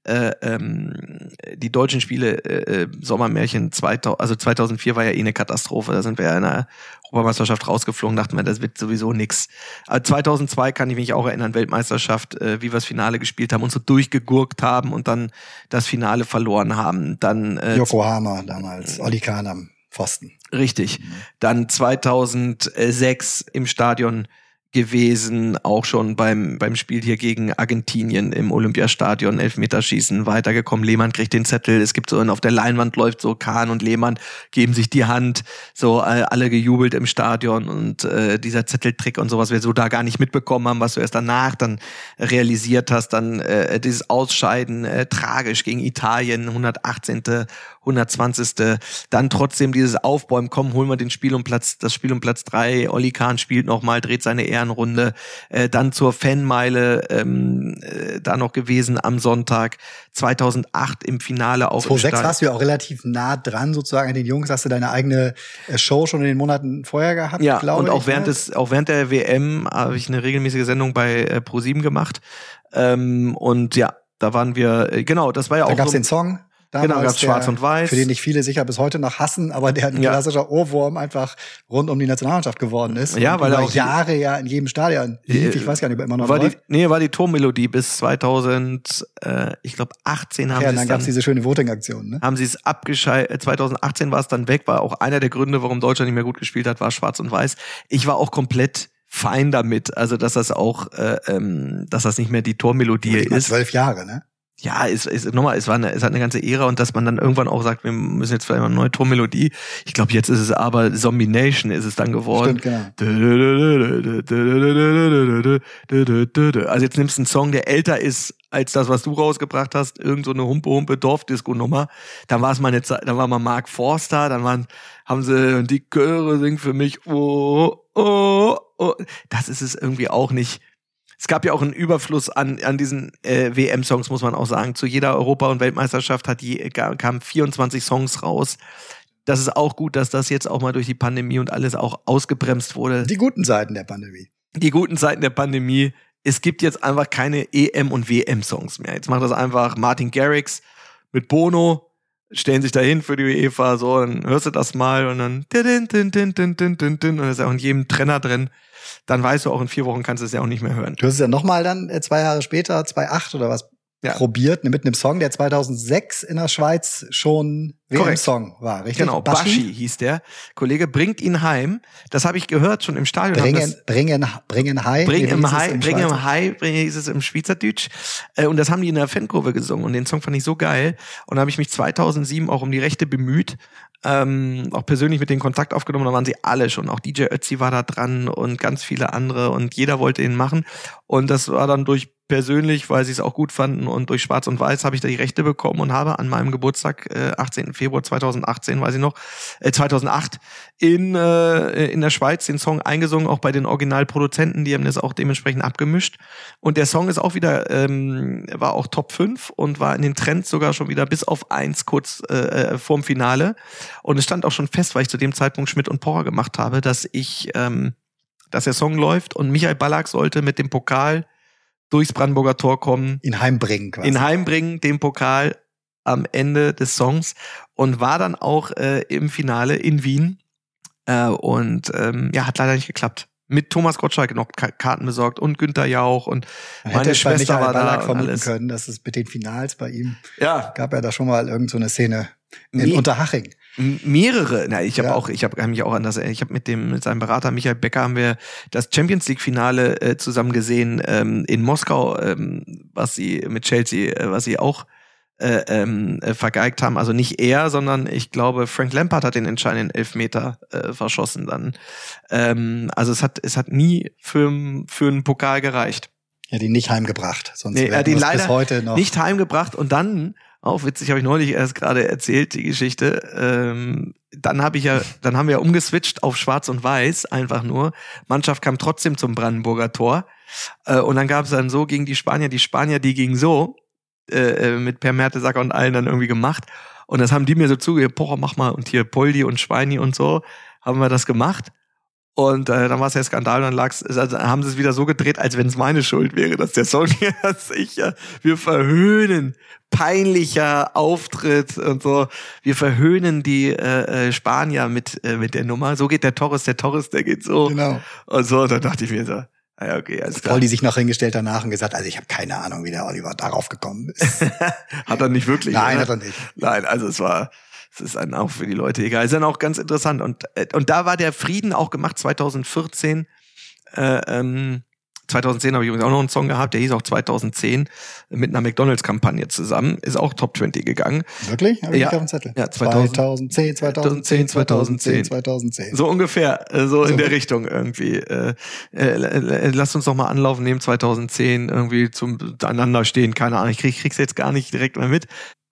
äh, ähm, die deutschen Spiele äh, äh, Sommermärchen 2000, also 2004 war ja eh eine Katastrophe. Da sind wir ja in der Europameisterschaft rausgeflogen, dachten wir, das wird sowieso nix. Aber 2002 kann ich mich auch erinnern, Weltmeisterschaft, äh, wie wir das Finale gespielt haben und so durchgegurkt haben und dann das Finale verloren haben. Dann äh, Yokohama damals, Oli Kahn am Pfosten. Richtig. Dann 2006 im Stadion gewesen, auch schon beim, beim Spiel hier gegen Argentinien im Olympiastadion, Elfmeterschießen, weitergekommen. Lehmann kriegt den Zettel. Es gibt so, und auf der Leinwand läuft so Kahn und Lehmann geben sich die Hand, so äh, alle gejubelt im Stadion und äh, dieser Zetteltrick und sowas, wir so da gar nicht mitbekommen haben, was du erst danach dann realisiert hast, dann äh, dieses Ausscheiden, äh, tragisch gegen Italien, 118. 120. Dann trotzdem dieses Aufbäumen, komm, holen wir den Spiel um Platz, das Spiel um Platz drei. Olli Kahn spielt nochmal, dreht seine Ehrenrunde, äh, dann zur Fanmeile ähm, äh, da noch gewesen am Sonntag, 2008 im Finale auch. 2006 warst du ja auch relativ nah dran sozusagen an den Jungs, hast du deine eigene äh, Show schon in den Monaten vorher gehabt, ja, glaube und auch ich, während ne? des, auch während der WM habe ich eine regelmäßige Sendung bei äh, Pro7 gemacht. Ähm, und ja, da waren wir, äh, genau, das war ja Da auch gab's so, den Song. Genau, damals, gab's der- Schwarz und Weiß. Für den nicht viele sicher bis heute noch hassen, aber der ein Ja. klassischer Ohrwurm einfach rund um die Nationalmannschaft geworden ist. Ja, weil er auch Jahre ja in jedem Stadion lief. Ich weiß gar nicht, ob er immer noch war die, nee, war die Tormelodie bis 2000, äh, ich glaube 18 haben Ja, sie dann es gab's dann, diese schöne Voting-Aktion. Ne? haben sie es abgeschaltet. 2018 war es dann weg, war auch einer der Gründe, warum Deutschland nicht mehr gut gespielt hat, war Schwarz und Weiß. Ich war auch komplett fein damit, also dass das auch, äh, ähm, dass das nicht mehr die Tormelodie ist. zwölf Jahre, ne? Ja, es ist nochmal, es war eine, es hat eine ganze Ära und dass man dann irgendwann auch sagt, wir müssen jetzt vielleicht mal eine neue Tormelodie. Ich glaube, jetzt ist es aber Zombie Nation ist es dann geworden. Stimmt, genau. Also jetzt nimmst du einen Song, der älter ist als das, was du rausgebracht hast, irgend so eine humpe humpe Dorfdisco-Nummer. Dann war es mal eine Zeit, dann war mal Mark Forster, dann waren, haben sie die Chöre singen für mich. Oh, oh, oh. Das ist es irgendwie auch nicht. Es gab ja auch einen Überfluss an, an diesen äh, WM-Songs, muss man auch sagen. Zu jeder Europa- und Weltmeisterschaft hat je, ga- kamen 24 Songs raus. Das ist auch gut, dass das jetzt auch mal durch die Pandemie und alles auch ausgebremst wurde. Die guten Seiten der Pandemie. Die guten Zeiten der Pandemie. Es gibt jetzt einfach keine EM- und WM-Songs mehr. Jetzt macht das einfach Martin Garrix mit Bono, stellen sich dahin für die UEFA, so, dann hörst du das mal und dann din, und das ist auch in jedem Trenner drin. Dann weißt du auch, in vier Wochen kannst du es ja auch nicht mehr hören. Du hast es ja nochmal dann äh, zwei Jahre später, 2008 oder was, Ja. probiert, mit einem Song, der 2006 in der Schweiz schon. WM-Song war, richtig? Genau, Baschi hieß der. Kollege bringt ihn heim. Das habe ich gehört schon im Stadion. Bringen, bringen, bringen High. Bring im High, bring im High, bring hieß es im Schweizerdeutsch. Äh, Und das haben die in der Fankurve gesungen. Und den Song fand ich so geil. Und da habe ich mich 2007 auch um die Rechte bemüht. Ähm, auch persönlich mit denen Kontakt aufgenommen, da waren sie alle schon. Auch DJ Ötzi war da dran und ganz viele andere und jeder wollte ihn machen. Und das war dann durch persönlich, weil sie es auch gut fanden und durch Schwarz und Weiß habe ich da die Rechte bekommen und habe an meinem Geburtstag, äh, 18. Februar 2018, weiß ich noch, äh, 2008 in, äh, in der Schweiz den Song eingesungen, auch bei den Originalproduzenten, die haben das auch dementsprechend abgemischt. Und der Song ist auch wieder, ähm, war auch Top 5 und war in den Trends sogar schon wieder bis auf eins kurz äh, äh, vorm Finale. Und es stand auch schon fest, weil ich zu dem Zeitpunkt Schmidt und Pocher gemacht habe, dass ich, ähm, dass der Song läuft und Michael Ballack sollte mit dem Pokal durchs Brandenburger Tor kommen, ihn heimbringen quasi. ihn heimbringen, den Pokal am Ende des Songs und war dann auch äh, im Finale in Wien äh, und ähm, ja, hat leider nicht geklappt. Mit Thomas Gottschalk noch Ka Karten besorgt und Günther Jauch und Man meine hätte es bei Schwester Michael war da Ballack und vermuten alles. können, dass es mit den Finals bei ihm ja, gab ja da schon mal irgend so eine Szene in Me- Unterhaching. Mehrere. Na, ich habe Ja. auch, ich habe hab mich auch an das, ich habe mit dem mit seinem Berater Michael Becker haben wir das Champions League Finale äh, zusammen gesehen ähm, in Moskau, ähm, was sie mit Chelsea, äh, was sie auch äh, ähm, äh, vergeigt haben. Also nicht er, sondern ich glaube Frank Lampard hat den entscheidenden Elfmeter äh, verschossen dann. Ähm, also es hat es hat nie für für einen Pokal gereicht. Ja, die nicht heimgebracht. Sonst Nee, er wäre ihn das leider bis heute noch. nicht heimgebracht und dann auch witzig habe ich neulich erst gerade erzählt die Geschichte. Ähm, dann habe ich ja dann haben wir ja umgeswitcht auf Schwarz und Weiß einfach nur. Mannschaft kam trotzdem zum Brandenburger Tor. Äh, und dann gab es dann so gegen die Spanier die Spanier die gingen so äh, äh, mit Per Mertesacker und allen dann irgendwie gemacht. Und das haben die mir so zugegeben boah mach mal und hier Poldi und Schweini und so haben wir das gemacht und äh, dann war es ja Skandal und dann lag's, also haben sie es wieder so gedreht, als wenn es meine Schuld wäre, dass der Song ja sicher, wir verhöhnen peinlicher Auftritt und so. Wir verhöhnen die äh, äh, Spanier mit, äh, mit der Nummer. So geht der Torres, der Torres, der geht so. Genau. Und so, da dachte ich mir so, ah ja, okay, alles klar. Paul, die sich noch hingestellt danach und gesagt, also ich habe keine Ahnung, wie der Oliver darauf gekommen ist. Hat er nicht wirklich. Nein, oder? hat er nicht. Nein, also es war, es ist dann auch für die Leute egal. Ist dann auch ganz interessant. Und, äh, und da war der Frieden auch gemacht 2014. Äh, ähm, 2010 habe ich übrigens auch noch einen Song gehabt, der hieß auch 2010 mit einer McDonalds-Kampagne zusammen. Ist auch Top 20 gegangen. Wirklich? Hab ich Ja. auf dem Zettel. Ja, 2000 2010, 2010, 2010, 2010. So ungefähr, äh, so in So. der Richtung irgendwie. Äh, äh, äh, lasst uns noch mal Anlauf nehmen 2010 irgendwie zum einander stehen, keine Ahnung. Ich krieg, krieg's jetzt gar nicht direkt mal mit.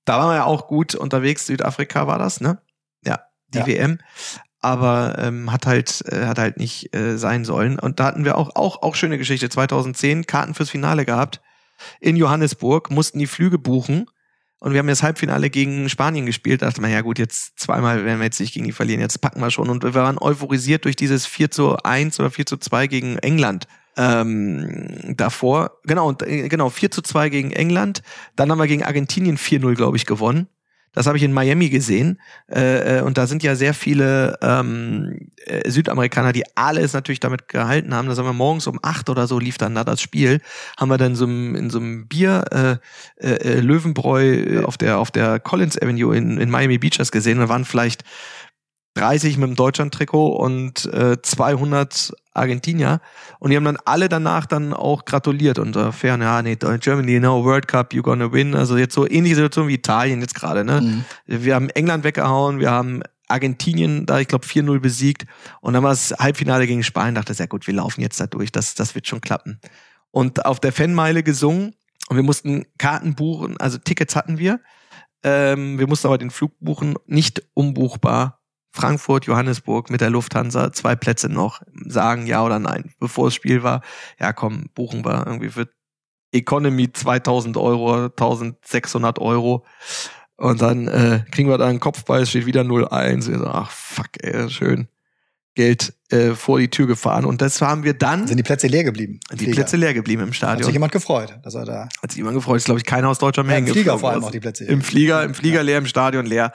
Da waren wir ja auch gut unterwegs. Südafrika war das, ne? Ja, die Ja. WM. aber ähm, hat halt äh, hat halt nicht äh, sein sollen. Und da hatten wir auch auch auch schöne Geschichte. 2010 Karten fürs Finale gehabt in Johannesburg, mussten die Flüge buchen. Und wir haben das Halbfinale gegen Spanien gespielt. Da dachte man, ja gut, jetzt zweimal werden wir jetzt nicht gegen die verlieren, jetzt packen wir schon. Und wir waren euphorisiert durch dieses 4 zu 1 oder 4 zu 2 gegen England. Ähm, davor, genau, und, äh, genau, 4 zu 2 gegen England. Dann haben wir gegen Argentinien 4-0, glaube ich, gewonnen. Das habe ich in Miami gesehen. Äh, äh, und da sind ja sehr viele ähm, äh, Südamerikaner, die alles natürlich damit gehalten haben. Da haben wir morgens um acht oder so lief dann da das Spiel. Haben wir dann so in so einem Bier äh, äh, Löwenbräu auf der auf der Collins Avenue in, in Miami Beach das gesehen. Da waren vielleicht 30 mit dem Deutschland-Trikot und äh, 200 Argentinier. Und die haben dann alle danach dann auch gratuliert und äh, fair, ja, nee, Germany, you know, World Cup, you gonna win. Also jetzt so ähnliche Situation wie Italien jetzt gerade, ne? Mhm. Wir haben England weggehauen, wir haben Argentinien da, ich glaube, 4-0 besiegt. Und dann war es Halbfinale gegen Spanien, dachte, sehr gut, wir laufen jetzt da durch, das, das wird schon klappen. Und auf der Fanmeile gesungen und wir mussten Karten buchen, also Tickets hatten wir. Ähm, wir mussten aber den Flug buchen, nicht umbuchbar Frankfurt, Johannesburg mit der Lufthansa, zwei Plätze noch, sagen ja oder nein. Bevor das Spiel war, ja komm, buchen wir irgendwie für Economy 2000 Euro, 1600 Euro. Und dann äh, kriegen wir da einen Kopfball, es steht wieder 0-1. Wir so, ach fuck, ey, schön. Geld äh, vor die Tür gefahren. Und das haben wir dann. Sind die Plätze leer geblieben? Die Flieger. Plätze leer geblieben im Stadion. Hat sich jemand gefreut, dass er da. Hat sich jemand gefreut. Ist, glaube ich, keiner aus deutscher Menge. Ja, Im Flieger vor allem auch die Plätze. Im Flieger, im Flieger ja. leer, im Stadion leer.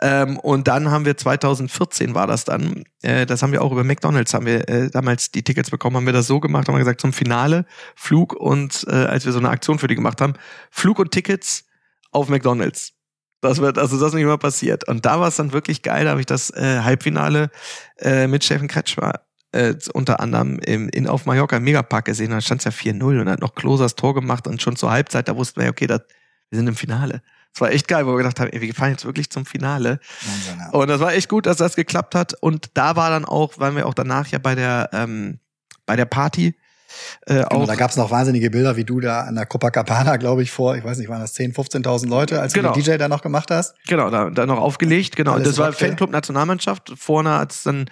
Ähm, und dann haben wir 2014 war das dann, äh, das haben wir auch über McDonalds, haben wir äh, damals die Tickets bekommen, haben wir das so gemacht, haben wir gesagt, zum Finale Flug und äh, als wir so eine Aktion für die gemacht haben, Flug und Tickets auf McDonalds. Das wird, also das ist nicht immer passiert. Und da war es dann wirklich geil, da habe ich das äh, Halbfinale äh, mit Steffen Kretschmer äh, unter anderem im, in, auf Mallorca im Megapark gesehen. Da stand es ja 4-0 und hat noch Klosers Tor gemacht und schon zur Halbzeit, da wussten wir, okay, das, wir sind im Finale. Das war echt geil, wo wir gedacht haben, ey, wir fahren jetzt wirklich zum Finale. Wahnsinn, ja. Und das war echt gut, dass das geklappt hat. Und da war dann auch, waren wir auch danach ja bei der, ähm, bei der Party äh, genau, da gab es noch wahnsinnige Bilder, wie du da an der Copacabana, glaube ich, vor, ich weiß nicht, waren das 10.000, 15.000 Leute, als genau. du den DJ da noch gemacht hast? Genau, da, da noch aufgelegt, genau. Alles das war Fanclub Nationalmannschaft. Vorne als dann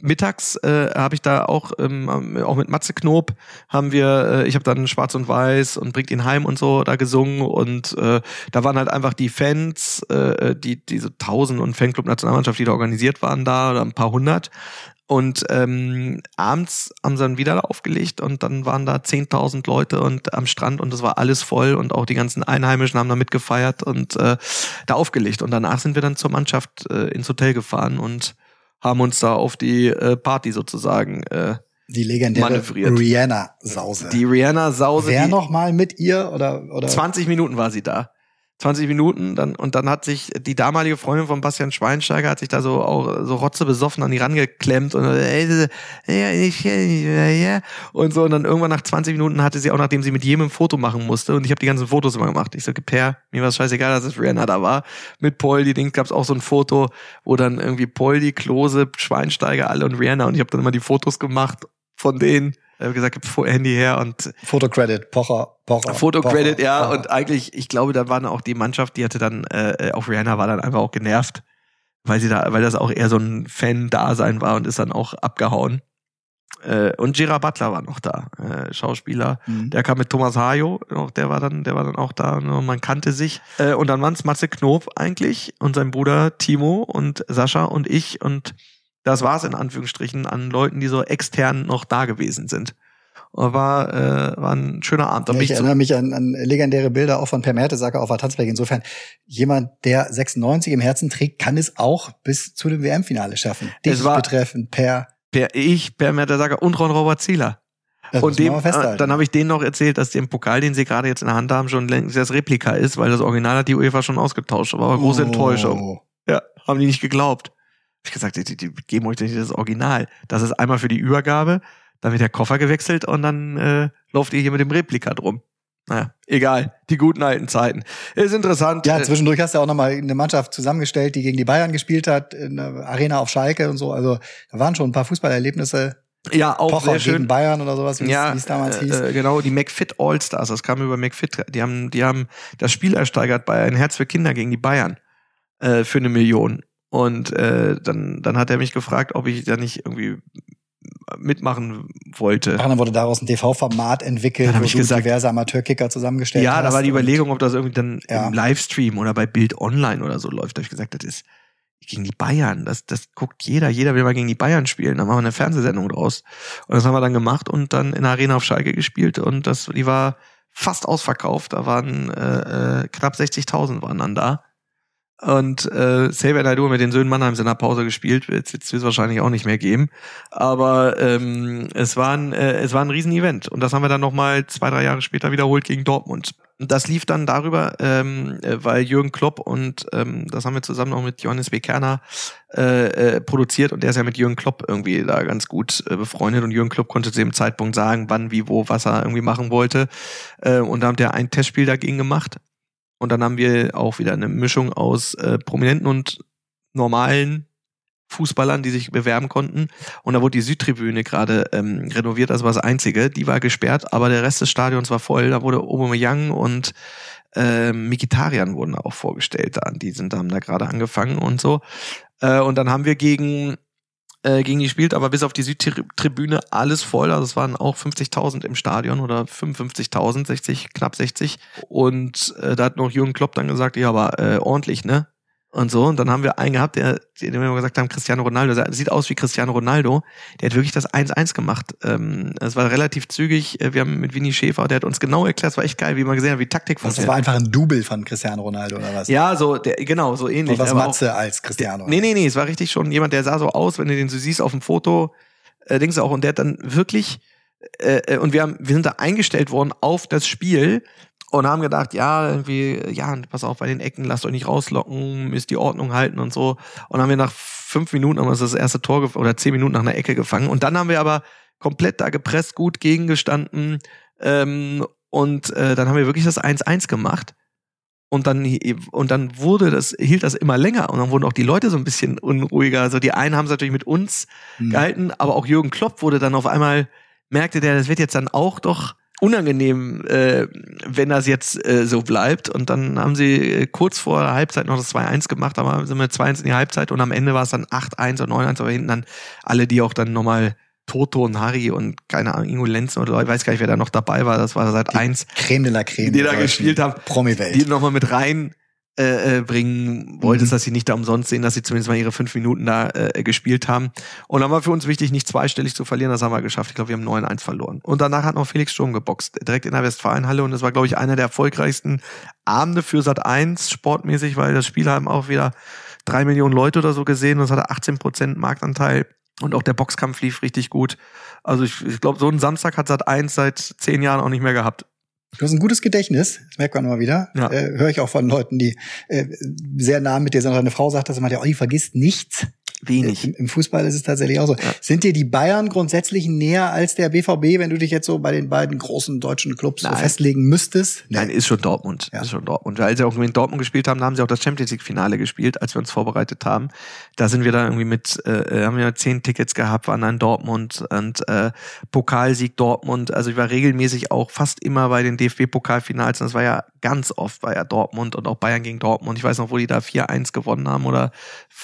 mittags äh, habe ich da auch, ähm, auch mit Matze Knob haben wir, äh, ich habe dann Schwarz und Weiß und Bringt ihn heim und so da gesungen und äh, da waren halt einfach die Fans, äh, die diese Tausend und Fanclub Nationalmannschaft, die da organisiert waren da, oder ein paar hundert und ähm, abends haben sie dann wieder aufgelegt und dann waren da 10.000 Leute und am Strand und das war alles voll und auch die ganzen Einheimischen haben da mitgefeiert und äh, da aufgelegt. Und danach sind wir dann zur Mannschaft äh, ins Hotel gefahren und haben uns da auf die äh, Party sozusagen äh, die legendäre Rihanna-Sause. Die Rihanna-Sause. Wer noch mal mit ihr oder, oder? 20 Minuten war sie da. 20 Minuten dann und dann hat sich die damalige Freundin von Bastian Schweinsteiger hat sich da so auch so rotze besoffen an die rangeklemmt und äh, ich, ja, und so und dann irgendwann nach 20 Minuten hatte sie auch nachdem sie mit jedem ein Foto machen musste und ich habe die ganzen Fotos immer gemacht. Ich so Per, mir war es scheißegal, dass es Rihanna da war. Mit Paul, die Ding gab es auch so ein Foto, wo dann irgendwie Paul, die Klose, Schweinsteiger alle und Rihanna und ich habe dann immer die Fotos gemacht von denen er hat gesagt, Handy her und Fotocredit, Pocher, Pocher. Fotocredit, ja. Pocher. Und eigentlich, ich glaube, da waren auch die Mannschaft, die hatte dann, äh, auch Rihanna war dann einfach auch genervt, weil sie da, weil das auch eher so ein Fan-Dasein war und ist dann auch abgehauen. Äh, und Gerard Butler war noch da, äh, Schauspieler. Mhm. Der kam mit Thomas Hajo, der war dann, der war dann auch da. Und man kannte sich. Äh, und dann waren es Matze Knob eigentlich und sein Bruder Timo und Sascha und ich und das war es in Anführungsstrichen an Leuten, die so extern noch da gewesen sind. War, äh, war ein schöner Abend. Ja, ich erinnere mich an, an legendäre Bilder auch von Per Mertesacker auf der Tanzberg. Insofern, jemand, der 96 im Herzen trägt, kann es auch bis zu dem WM-Finale schaffen. Dich es war betreffend Per. Per ich, Per Mertesacker und Ron Robert Zieler. Das und dem, dann habe ich denen noch erzählt, dass dem Pokal, den sie gerade jetzt in der Hand haben, schon längst das Replika ist, weil das Original hat die UEFA schon ausgetauscht. Aber große oh. Enttäuschung. Ja, haben die nicht geglaubt ich gesagt, die, die geben euch nicht das Original. Das ist einmal für die Übergabe, dann wird der Koffer gewechselt und dann äh, lauft ihr hier mit dem Replika drum. Naja, egal. Die guten alten Zeiten. Ist interessant. Ja, zwischendurch hast du auch nochmal eine Mannschaft zusammengestellt, die gegen die Bayern gespielt hat, in der Arena auf Schalke und so. Also da waren schon ein paar Fußballerlebnisse. Ja, auch Pocher sehr schön. gegen Bayern oder sowas, wie ja, es damals hieß. Äh, genau, die McFit All-Stars, das kam über McFit. Die haben, die haben das Spiel ersteigert bei Ein Herz für Kinder gegen die Bayern äh, für eine Million. Und äh, dann, dann hat er mich gefragt, ob ich da nicht irgendwie mitmachen wollte. Ach, dann wurde daraus ein TV-Format entwickelt, wo ich du gesagt- diverse Amateurkicker zusammengestellt Ja, hast. da war die Überlegung, ob das irgendwie dann Ja. im Livestream oder bei Bild Online oder so läuft. Da habe ich gesagt, das ist gegen die Bayern. Das, das guckt jeder. Jeder will mal gegen die Bayern spielen. Dann machen wir eine Fernsehsendung draus. Und das haben wir dann gemacht und dann in der Arena auf Schalke gespielt. Und das, die war fast ausverkauft. Da waren äh, äh, knapp 60.000 waren dann da. Und äh, Xavier Naidoo mit den Söhnen Mannheims in der Pause gespielt. Wird es wahrscheinlich auch nicht mehr geben. Aber ähm, es, war ein, äh, es war ein Riesen-Event. Und das haben wir dann nochmal zwei, drei Jahre später wiederholt gegen Dortmund. Und das lief dann darüber, ähm, äh, weil Jürgen Klopp und ähm, das haben wir zusammen auch mit Johannes B. Kerner äh, äh, produziert und der ist ja mit Jürgen Klopp irgendwie da ganz gut äh, befreundet und Jürgen Klopp konnte zu dem Zeitpunkt sagen, wann, wie, wo, was er irgendwie machen wollte. Äh, und da haben der ein Testspiel dagegen gemacht. Und dann haben wir auch wieder eine Mischung aus äh, Prominenten und normalen Fußballern, die sich bewerben konnten. Und da wurde die Südtribüne gerade ähm, renoviert, das war das Einzige. Die war gesperrt, aber der Rest des Stadions war voll. Da wurde Aubameyang und ähm, Mikitarian wurden auch vorgestellt. Die sind, haben da gerade angefangen und so. Äh, und dann haben wir gegen äh, gegen die gespielt, aber bis auf die Südtribüne alles voll. Also es waren auch 50.000 im Stadion oder 55.000, 60, knapp 60. Und äh, da hat noch Jürgen Klopp dann gesagt, ja, aber äh, ordentlich, ne? Und so, und dann haben wir einen gehabt, der, den wir gesagt haben, Cristiano Ronaldo, der sieht aus wie Cristiano Ronaldo, der hat wirklich das 1-1 gemacht. Ähm, es war relativ zügig, Äh, wir haben mit Winnie Schäfer, der hat uns genau erklärt, es war echt geil, wie man gesehen hat, wie Taktik Was, das funktioniert. war einfach ein Double von Cristiano Ronaldo oder was? Ja, so, der, genau, so ähnlich. Und was aber auch- Matze als Cristiano. Nee, nee, nee, es war richtig schon jemand, der sah so aus, wenn du den so siehst auf dem Foto, äh, denkst du auch, und der hat dann wirklich, äh, äh, und wir haben, wir sind da eingestellt worden auf das Spiel und haben gedacht, ja, irgendwie, ja, pass auf bei den Ecken, lasst euch nicht rauslocken, müsst die Ordnung halten und so. Und haben wir nach fünf Minuten haben wir das erste Tor oder zehn Minuten nach einer Ecke gefangen. Und dann haben wir aber komplett da gepresst, gut gegengestanden. Ähm, und äh, dann haben wir wirklich das 1-1 gemacht. Und dann, und dann wurde das, hielt das immer länger und dann wurden auch die Leute so ein bisschen unruhiger. Also die einen haben es natürlich mit uns Hm. gehalten, aber auch Jürgen Klopp wurde dann auf einmal, merkte der, das wird jetzt dann auch doch unangenehm, äh, wenn das jetzt äh, so bleibt. Und dann haben sie äh, kurz vor der Halbzeit noch das 2-1 gemacht, aber sind wir 2-1 in die Halbzeit und am Ende war es dann 8-1 oder 9-1, aber hinten dann alle, die auch dann nochmal Toto und Harry und keine Ahnung, Ingo Lenzen oder ich weiß gar nicht, wer da noch dabei war, das war seit 1, Creme de la Creme. die da gespielt haben, die Promi-Welt. nochmal mit rein äh, äh, bringen wolltest, Mhm. dass sie nicht da umsonst sehen, dass sie zumindest mal ihre fünf Minuten da äh, gespielt haben. Und dann war für uns wichtig, nicht zweistellig zu verlieren, das haben wir geschafft. Ich glaube, wir haben 9-1 verloren. Und danach hat noch Felix Sturm geboxt, direkt in der Westfalenhalle. Und das war, glaube ich, einer der erfolgreichsten Abende für Sat 1 sportmäßig, weil das Spiel haben auch wieder drei Millionen Leute oder so gesehen und es hatte 18 Prozent Marktanteil. Und auch der Boxkampf lief richtig gut. Also ich, ich glaube, so einen Samstag hat Sat 1 seit zehn Jahren auch nicht mehr gehabt. Du hast ein gutes Gedächtnis, das merkt man immer wieder. Ja. Äh, Höre ich auch von Leuten, die äh, sehr nah mit dir sind. Deine Frau sagt das immer, der Olli vergisst nichts. Wenig. Im, Im Fußball ist es tatsächlich auch so. Sind dir die Bayern grundsätzlich näher als der BVB, wenn du dich jetzt so bei den beiden großen deutschen Clubs so festlegen müsstest? Nein, ist schon Dortmund. Ja. Ist schon Dortmund. Weil sie auch in Dortmund gespielt haben, haben sie auch das Champions League Finale gespielt, als wir uns vorbereitet haben. Da sind wir dann irgendwie mit, äh, haben wir zehn Tickets gehabt, waren dann Dortmund und äh, Pokalsieg Dortmund. Also ich war regelmäßig auch fast immer bei den DFB-Pokalfinals und das war ja ganz oft war ja Dortmund und auch Bayern gegen Dortmund. Ich weiß noch, wo die da 4-1 gewonnen haben oder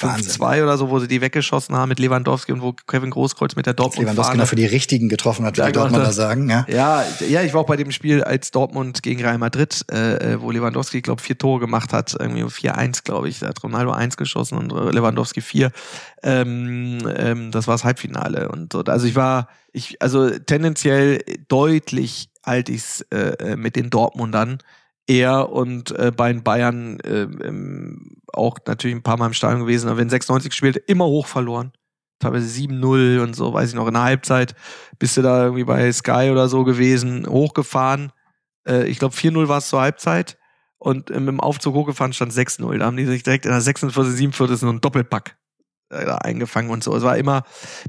Wahnsinn. 5-2 oder so, wo sie die weggeschossen haben mit Lewandowski und wo Kevin Großkreuz mit der Dortmund Lewandowski noch für die Richtigen getroffen hat, die Dortmunder gemacht hat. sagen. Ja. ja, ja, ich war auch bei dem Spiel als Dortmund gegen Real Madrid, äh, äh, wo Lewandowski, glaube vier Tore gemacht hat, irgendwie 4-1, glaube ich. Da hat Ronaldo 1 geschossen und äh, Lewandowski 4. Ähm, ähm, das war das Halbfinale. Und so. Also ich war, ich, also tendenziell deutlich halte ich es äh, mit den Dortmundern eher und äh, bei den Bayern äh, ähm, auch natürlich ein paar Mal im Stadion gewesen, aber wenn 96 gespielt, immer hoch verloren. Teilweise 7-0 und so, weiß ich noch, in der Halbzeit bist du da irgendwie bei Sky oder so gewesen, hochgefahren. Äh, ich glaube 4-0 war es zur Halbzeit und äh, mit dem Aufzug hochgefahren stand 6-0. Da haben die sich direkt in der 46, 47 so einen Doppelpack äh, eingefangen und so. Es war immer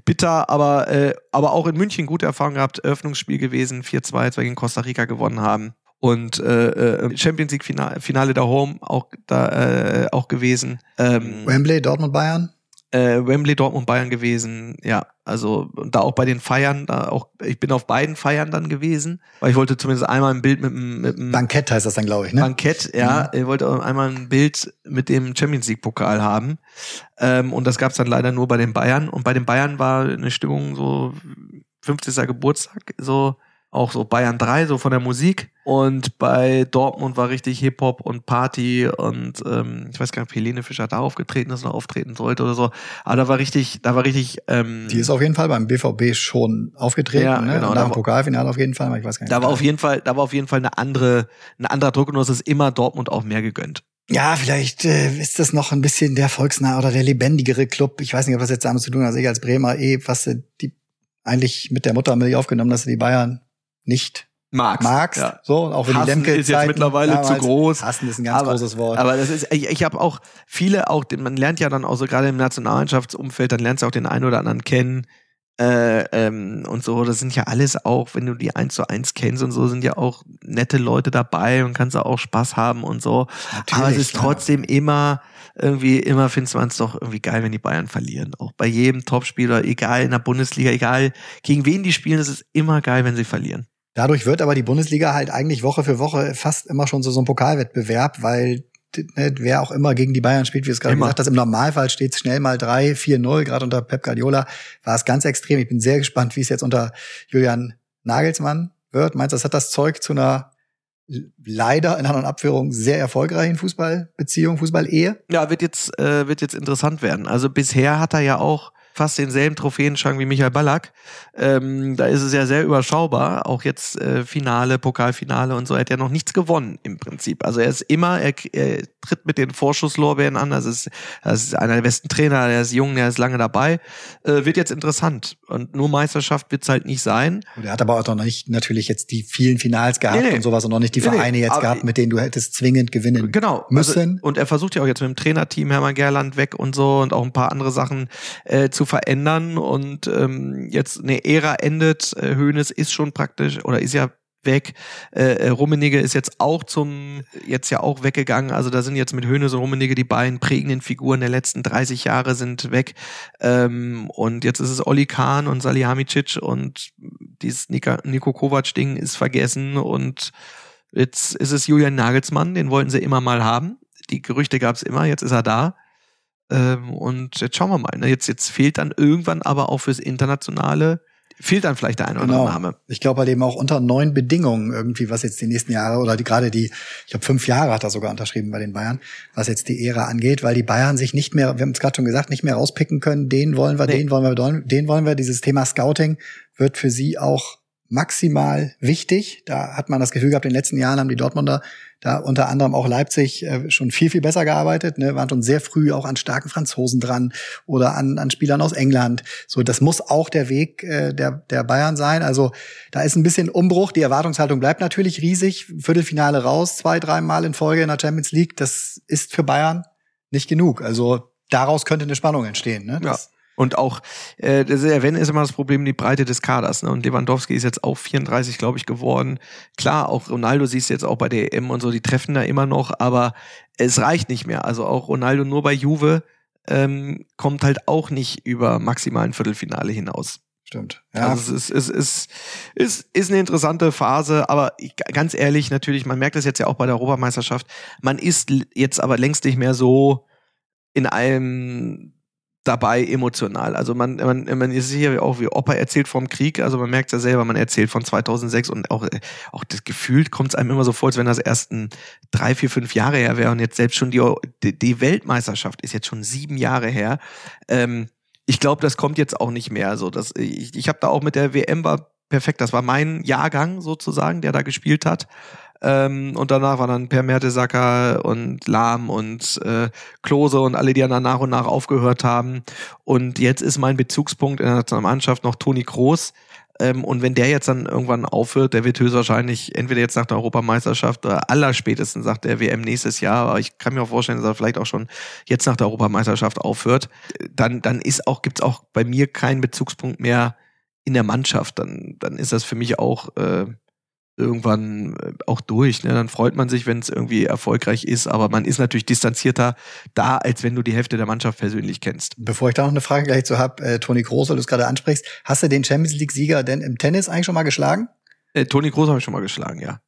bitter, aber, äh, aber auch in München gute Erfahrung gehabt. Eröffnungsspiel gewesen, 4-2, als wir gegen Costa Rica gewonnen haben. Und äh, äh, Champions League Finale, Finale da Home auch da äh, auch gewesen. Ähm, Wembley, Dortmund, Bayern. Äh, Wembley, Dortmund, Bayern gewesen, ja. Also da auch bei den Feiern, da auch, ich bin auf beiden Feiern dann gewesen, weil ich wollte zumindest einmal ein Bild mit dem, mit dem Bankett heißt das dann, glaube ich, ne? Bankett, ja. Mhm. Ich wollte auch einmal ein Bild mit dem Champions League Pokal haben. Ähm, und das gab es dann leider nur bei den Bayern. Und bei den Bayern war eine Stimmung so 50. Geburtstag, so auch so Bayern 3, so von der Musik. Und bei Dortmund war richtig Hip-Hop und Party und ähm, ich weiß gar nicht, ob Helene Fischer da aufgetreten ist oder auftreten sollte oder so. Aber da war richtig, da war richtig. Ähm, Die ist auf jeden Fall beim BVB schon aufgetreten, ja, ne? Nach dem Pokalfinale auf jeden Fall, ich weiß gar nicht. Da war auf jeden Fall, da war auf jeden Fall eine andere, ein anderer Druck und es ist immer Dortmund auch mehr gegönnt. Ja, vielleicht äh, ist das noch ein bisschen der volksnah oder der lebendigere Club. Ich weiß nicht, ob das jetzt damit zu tun hat, dass ich als Bremer eh fast die eigentlich mit der Muttermilch aufgenommen, dass die Bayern nicht magst. magst ja. So, auch wenn Hassen die Lemke ist jetzt mittlerweile zu groß. Hassen ist ein ganz aber, großes Wort. Aber das ist, ich, ich habe auch viele, auch man lernt ja dann auch so gerade im Nationalmannschaftsumfeld, dann lernst du auch den einen oder anderen kennen. Äh, ähm, und so, das sind ja alles auch, wenn du die eins zu eins kennst und so, sind ja auch nette Leute dabei und kannst da auch Spaß haben und so. Natürlich, Aber es ist trotzdem ja. immer, irgendwie, immer findest man es doch irgendwie geil, wenn die Bayern verlieren. Auch bei jedem Topspieler, egal in der Bundesliga, egal gegen wen die spielen, es ist immer geil, wenn sie verlieren. Dadurch wird aber die Bundesliga halt eigentlich Woche für Woche fast immer schon so, so ein Pokalwettbewerb, weil ne, wer auch immer gegen die Bayern spielt, wie es gerade gesagt hast, im Normalfall steht es schnell mal 3, 4-0, gerade unter Pep Guardiola war es ganz extrem. Ich bin sehr gespannt, wie es jetzt unter Julian Nagelsmann wird. Meinst du, das hat das Zeug zu einer leider in anderen Abführungen sehr erfolgreichen Fußballbeziehung, Fußballehe? Ja, wird jetzt, äh, wird jetzt interessant werden. Also bisher hat er ja auch fast denselben Trophäenschrank wie Michael Ballack. Ähm, da ist es ja sehr überschaubar. Auch jetzt äh, Finale, Pokalfinale und so. Er hat ja noch nichts gewonnen im Prinzip. Also er ist immer, er, er tritt mit den Vorschusslorbeeren an. Das ist, das ist einer der besten Trainer. Der ist jung, der ist lange dabei. Äh, wird jetzt interessant. Und nur Meisterschaft wird es halt nicht sein. Und er hat aber auch noch nicht natürlich jetzt die vielen Finals gehabt nee, nee. und sowas und noch nicht die Vereine nee, jetzt gehabt, mit denen du hättest zwingend gewinnen genau, also müssen. Also, und er versucht ja auch jetzt mit dem Trainerteam Hermann Gerland weg und so und auch ein paar andere Sachen äh, zu verändern und ähm, jetzt eine Ära endet. Äh, Hoeneß ist schon praktisch oder ist ja weg. Äh, äh, Rummenigge ist jetzt auch zum, jetzt ja auch weggegangen. Also da sind jetzt mit Höhnes und Rummenigge die beiden prägenden Figuren der letzten 30 Jahre sind weg. Ähm, und jetzt ist es Oli Kahn und Salihamidzic und dieses Nika, Nico Kovac-Ding ist vergessen und jetzt ist es Julian Nagelsmann, den wollten sie immer mal haben. Die Gerüchte gab es immer, jetzt ist er da. Ähm, und jetzt schauen wir mal. Ne? Jetzt, jetzt fehlt dann irgendwann aber auch fürs Internationale fehlt dann vielleicht der eine oder genau. andere Name. Ich glaube halt eben auch unter neuen Bedingungen irgendwie, was jetzt die nächsten Jahre oder die, gerade die, ich glaube fünf Jahre hat er sogar unterschrieben bei den Bayern, was jetzt die Ära angeht, weil die Bayern sich nicht mehr, wir haben es gerade schon gesagt, nicht mehr rauspicken können, den wollen wir, nee. den wollen wir, den wollen wir. Dieses Thema Scouting wird für sie auch maximal wichtig. Da hat man das Gefühl gehabt, in den letzten Jahren haben die Dortmunder da unter anderem auch Leipzig äh, schon viel, viel besser gearbeitet, ne, waren schon sehr früh auch an starken Franzosen dran oder an, an Spielern aus England. So, das muss auch der Weg äh, der, der Bayern sein. Also da ist ein bisschen Umbruch. Die Erwartungshaltung bleibt natürlich riesig. Viertelfinale raus, zwei, dreimal in Folge in der Champions League. Das ist für Bayern nicht genug. Also daraus könnte eine Spannung entstehen. Ne? Das, ja. Und auch, äh, das ist, wenn ist immer das Problem die Breite des Kaders. Ne? Und Lewandowski ist jetzt auch 34, glaube ich, geworden. Klar, auch Ronaldo siehst du jetzt auch bei der EM und so, die treffen da immer noch, aber es reicht nicht mehr. Also auch Ronaldo nur bei Juve ähm, kommt halt auch nicht über maximalen Viertelfinale hinaus. Stimmt. Ja. Also es ist, es ist, ist, ist eine interessante Phase, aber ich, ganz ehrlich, natürlich, man merkt das jetzt ja auch bei der Europameisterschaft, man ist jetzt aber längst nicht mehr so in allem dabei emotional. Also man, man, man ist hier auch wie Opa erzählt vom Krieg, also man merkt ja selber, man erzählt von 2006 und auch, auch das Gefühl kommt es einem immer so vor, als wenn das erst ein drei, vier, fünf Jahre her wäre und jetzt selbst schon die, die Weltmeisterschaft ist jetzt schon sieben Jahre her. Ähm, ich glaube, das kommt jetzt auch nicht mehr. So, dass ich, ich habe da auch mit der WM war perfekt. Das war mein Jahrgang sozusagen, der da gespielt hat. Ähm, und danach waren dann Per Mertesacker und Lahm und äh, Klose und alle, die dann nach und nach aufgehört haben. Und jetzt ist mein Bezugspunkt in der Nationalmannschaft noch Toni Kroos. Ähm, und wenn der jetzt dann irgendwann aufhört, der wird höchstwahrscheinlich entweder jetzt nach der Europameisterschaft oder allerspätestens nach der WM nächstes Jahr, aber ich kann mir auch vorstellen, dass er vielleicht auch schon jetzt nach der Europameisterschaft aufhört, dann, dann ist auch, gibt's auch bei mir keinen Bezugspunkt mehr in der Mannschaft. Dann, dann ist das für mich auch äh, irgendwann äh, auch durch. Ne? Dann freut man sich, wenn es irgendwie erfolgreich ist, aber man ist natürlich distanzierter da, als wenn du die Hälfte der Mannschaft persönlich kennst. Bevor ich da noch eine Frage gleich zu habe, äh, Toni Groß, weil du es gerade ansprichst, hast du den Champions League-Sieger denn im Tennis eigentlich schon mal geschlagen? Äh, Toni Groß habe ich schon mal geschlagen, ja.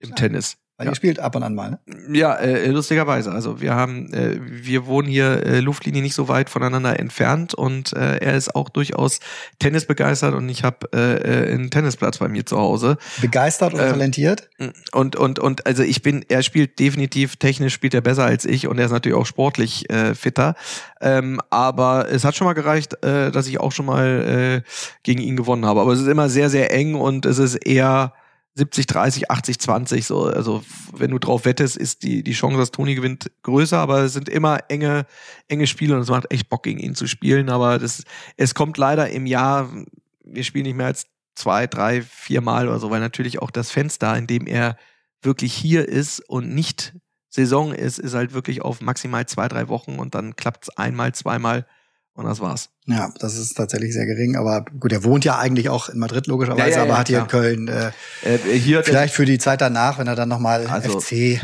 Im ja. Tennis. Weil ja. ihr spielt ab und an mal, ne? Ja, äh, lustigerweise. Also wir haben, äh, wir wohnen hier äh, Luftlinie nicht so weit voneinander entfernt und äh, er ist auch durchaus Tennis begeistert und ich habe äh, äh, einen Tennisplatz bei mir zu Hause. Begeistert und ähm, talentiert? Und und und also ich bin, er spielt definitiv technisch spielt er besser als ich und er ist natürlich auch sportlich äh, fitter. Ähm, aber es hat schon mal gereicht, äh, dass ich auch schon mal äh, gegen ihn gewonnen habe. Aber es ist immer sehr sehr eng und es ist eher 70, 30, 80, 20. So, also wenn du drauf wettest, ist die, die Chance, dass Toni gewinnt, größer, aber es sind immer enge, enge Spiele und es macht echt Bock, gegen ihn zu spielen. Aber das, es kommt leider im Jahr, wir spielen nicht mehr als zwei, drei, vier Mal oder so, weil natürlich auch das Fenster, in dem er wirklich hier ist und nicht Saison ist, ist halt wirklich auf maximal zwei, drei Wochen und dann klappt es einmal, zweimal und das war's. Ja, das ist tatsächlich sehr gering. Aber gut, er wohnt ja eigentlich auch in Madrid logischerweise, ja, ja, aber ja, hat hier in Köln äh, äh, hier vielleicht für die Zeit danach, wenn er dann nochmal also, FC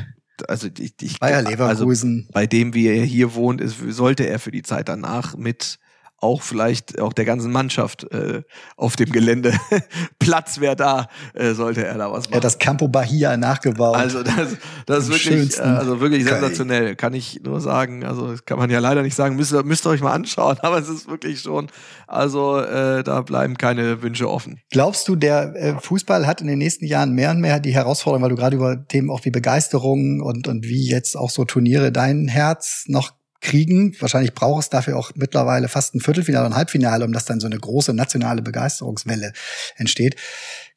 also ich, ich Bayer Leverkusen. Also bei dem, wie er hier wohnt, ist, sollte er für die Zeit danach mit auch vielleicht auch der ganzen Mannschaft äh, auf dem Gelände Platz wäre da, äh, sollte er da was machen. Er hat das Campo Bahia nachgebaut. Also das, das ist wirklich, äh, also wirklich sensationell, kann ich nur sagen. Also das kann man ja leider nicht sagen, müsst, müsst ihr euch mal anschauen, aber es ist wirklich schon, also äh, da bleiben keine Wünsche offen. Glaubst du, der äh, Fußball hat in den nächsten Jahren mehr und mehr die Herausforderung, weil du gerade über Themen auch wie Begeisterung und, und wie jetzt auch so Turniere dein Herz noch kriegen. Wahrscheinlich braucht es dafür auch mittlerweile fast ein Viertelfinale und ein Halbfinale, um dass dann so eine große nationale Begeisterungswelle entsteht.